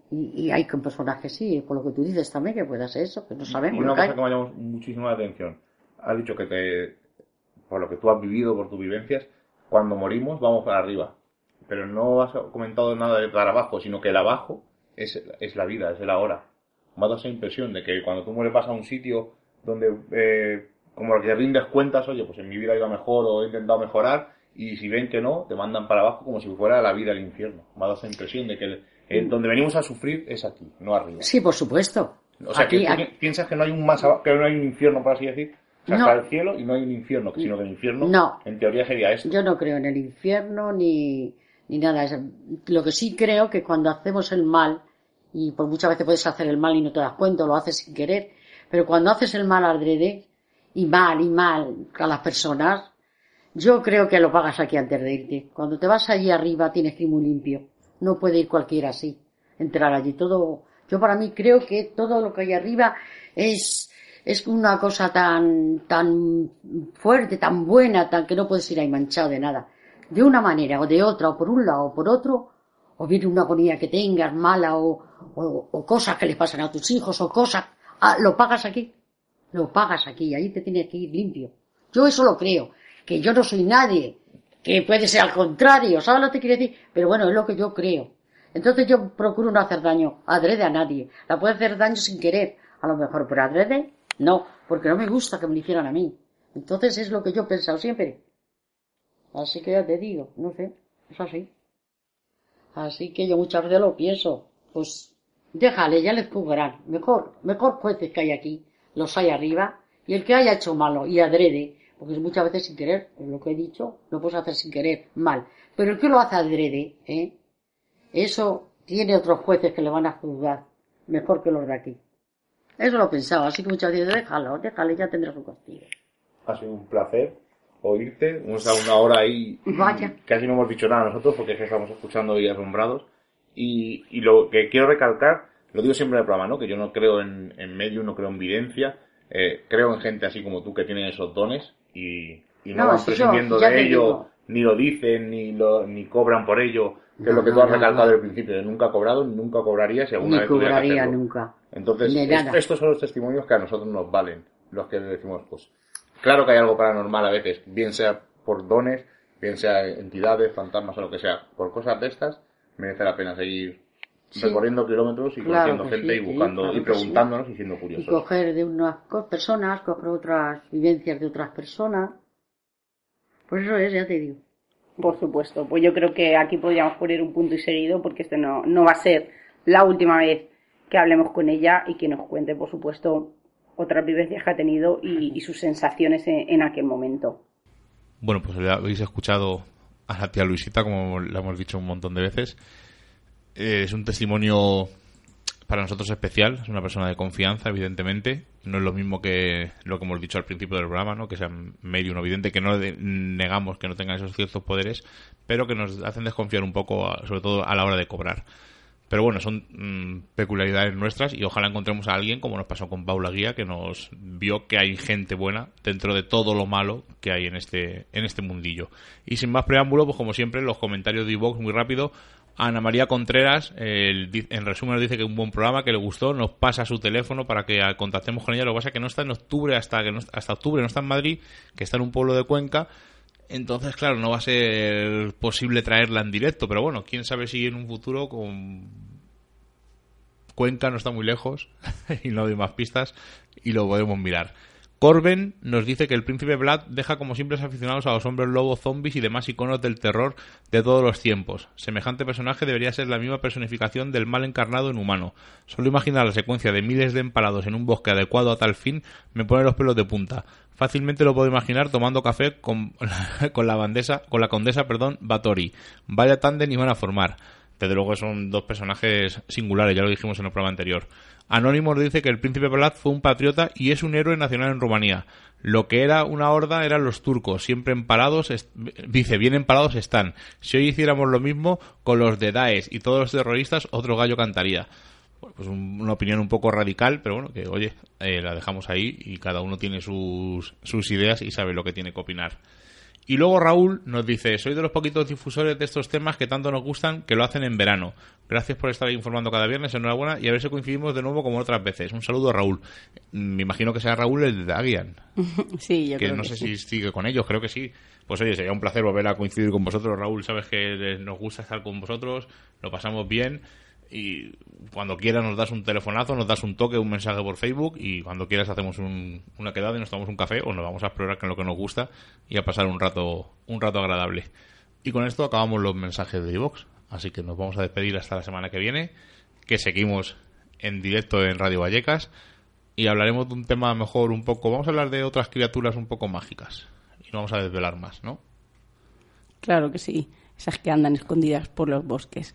Y, y hay con personas que sí, por lo que tú dices también, que puede ser eso, que no sabemos. una cosa que me llama muchísimo la atención. Has dicho que te, por lo que tú has vivido, por tus vivencias, cuando morimos vamos para arriba. Pero no has comentado nada de para abajo, sino que el abajo es, es la vida, es el ahora. Me ha dado esa impresión de que cuando tú mueres vas a un sitio donde, eh, como que rindes cuentas, oye, pues en mi vida iba mejor o he intentado mejorar, y si ven que no, te mandan para abajo como si fuera la vida el infierno. Me ha dado esa impresión de que el- el- donde venimos a sufrir es aquí, no arriba. Sí, por supuesto. O sea, Aquí- que tú aquí- pi- piensas que no hay un más abajo, que no hay un infierno, por así decir. O sea, No. está el cielo y no hay un infierno, sino que el infierno, No. en teoría, sería esto. Yo no creo en el infierno ni, ni nada. Lo que sí creo que cuando hacemos el mal, y por muchas veces puedes hacer el mal y no te das cuenta, o lo haces sin querer, pero cuando haces el mal adrede, y mal, y mal a las personas, yo creo que lo pagas aquí antes de irte. Cuando te vas allí arriba tienes que ir muy limpio. No puede ir cualquiera así. Entrar allí todo. Yo para mí creo que todo lo que hay arriba es, es una cosa tan, tan fuerte, tan buena, tan que no puedes ir ahí manchado de nada. De una manera o de otra, o por un lado o por otro, o viene una agonía que tengas mala, o, o, o cosas que les pasan a tus hijos, o cosas, ah, lo pagas aquí. Lo pagas aquí, ahí te tienes que ir limpio. Yo eso lo creo, que yo no soy nadie, que puede ser al contrario, ¿sabes lo que quiero decir? Pero bueno, es lo que yo creo. Entonces yo procuro no hacer daño adrede a nadie. La puedo hacer daño sin querer, a lo mejor, pero adrede no, porque no me gusta que me lo hicieran a mí. Entonces es lo que yo he pensado siempre. Así que ya te digo, no sé, es así. Así que yo muchas veces lo pienso. Pues déjale, ya les juzgarán. Mejor, mejor jueces que hay aquí, los hay arriba, y el que haya hecho malo y adrede, porque muchas veces sin querer, es lo que he dicho, lo puedes hacer sin querer, mal. Pero el que lo hace adrede, ¿eh? Eso tiene otros jueces que le van a juzgar mejor que los de aquí. Eso lo pensaba, así que muchas veces déjalo, déjale, ya tendrá su castigo. Ha sido un placer oírte. Hemos estado una hora ahí. Vaya. Casi no hemos dicho nada nosotros porque es que estamos escuchando y asombrados. Y, y lo que quiero recalcar, lo digo siempre en el programa, ¿no? Que yo no creo en, en medio, no creo en videncia. Eh, creo en gente así como tú que tienen esos dones y, y no, No, van presumiendo yo- de ello, digo. ni lo dicen, ni lo, ni cobran por ello. Que es No, lo que tú no, has no, recalcado al principio, de nunca cobrado, nunca cobraría si alguna Ni vez tuviera que cobraría hacerlo. nunca. Entonces, es- estos son los testimonios que a nosotros nos valen, los que decimos, pues, claro que hay algo paranormal a veces, bien sea por dones, bien sea entidades, fantasmas o lo que sea, por cosas de estas, merece la pena seguir Sí. recorriendo kilómetros y Claro conociendo gente sí, y sí, buscando claro y preguntándonos y siendo Y curiosos. coger de unas personas, coger otras vivencias de otras personas. Pues eso es, ya te digo. Por supuesto, pues yo creo que aquí podríamos poner un punto y seguido porque este no, no va a ser la última vez que hablemos con ella y que nos cuente, por supuesto, otras vivencias que ha tenido y, y sus sensaciones en, en aquel momento. Bueno, pues habéis escuchado a la tía Luisita, como la hemos dicho un montón de veces. Eh, es un testimonio para nosotros especial, es una persona de confianza, evidentemente. No es lo mismo que lo que hemos dicho al principio del programa, ¿no? que sea medio no evidente, que no negamos que no tengan esos ciertos poderes, pero que nos hacen desconfiar un poco, sobre todo a la hora de cobrar. Pero bueno, son mm, peculiaridades nuestras y ojalá encontremos a alguien, como nos pasó con Paula Guía, que nos vio que hay gente buena dentro de todo lo malo que hay en este, en este mundillo. Y sin más preámbulo, pues como siempre, los comentarios de iVox muy rápido. Ana María Contreras, en resumen, nos dice que un buen programa, que le gustó, nos pasa su teléfono para que contactemos con ella. Lo que pasa es que no está en octubre, hasta, que no- hasta octubre no está en Madrid, que está en un pueblo de Cuenca. Entonces, claro, no va a ser posible traerla en directo, pero bueno, quién sabe si en un futuro con Cuenca no está muy lejos y no doy más pistas y lo podemos mirar. Corben nos dice que el príncipe Vlad deja como simples aficionados a los hombres lobo, zombies y demás iconos del terror de todos los tiempos. Semejante personaje debería ser la misma personificación del mal encarnado en humano. Solo imaginar la secuencia de miles de empalados en un bosque adecuado a tal fin me pone los pelos de punta. Fácilmente lo puedo imaginar tomando café con, la bandesa, con la condesa, perdón, Batori. Vaya tándem iban a formar. Desde luego son dos personajes singulares, ya lo dijimos en el programa anterior. Anónimos dice que el príncipe Vlad fue un patriota y es un héroe nacional en Rumanía. Lo que era una horda eran los turcos, siempre empalados, est- dice, bien empalados están. Si hoy hiciéramos lo mismo con los de Daesh y todos los terroristas, otro gallo cantaría. Pues un- una opinión un poco radical, pero bueno, que oye, eh, la dejamos ahí y cada uno tiene sus, sus ideas y sabe lo que tiene que opinar. Y luego Raúl nos dice, soy de los poquitos difusores de estos temas que tanto nos gustan que lo hacen en verano. Gracias por estar informando cada viernes, enhorabuena y a ver si coincidimos de nuevo como otras veces. Un saludo a Raúl. Me imagino que sea Raúl el de Dagian, Sí, yo que creo no que sé sí. si sigue con ellos, creo que sí. Pues oye, sería un placer volver a coincidir con vosotros, Raúl. Sabes que nos gusta estar con vosotros, lo pasamos bien y cuando quieras nos das un telefonazo, nos das un toque, un mensaje por Facebook y cuando quieras hacemos un- una quedada y nos tomamos un café o nos vamos a explorar con lo que nos gusta y a pasar un rato, un rato agradable. Y con esto acabamos los mensajes de iVox. Así que nos vamos a despedir hasta la semana que viene, que seguimos en directo en Radio Vallecas y hablaremos de un tema mejor un poco. Vamos a hablar de otras criaturas un poco mágicas y no vamos a desvelar más, ¿no? Claro que sí. Esas que andan escondidas por los bosques.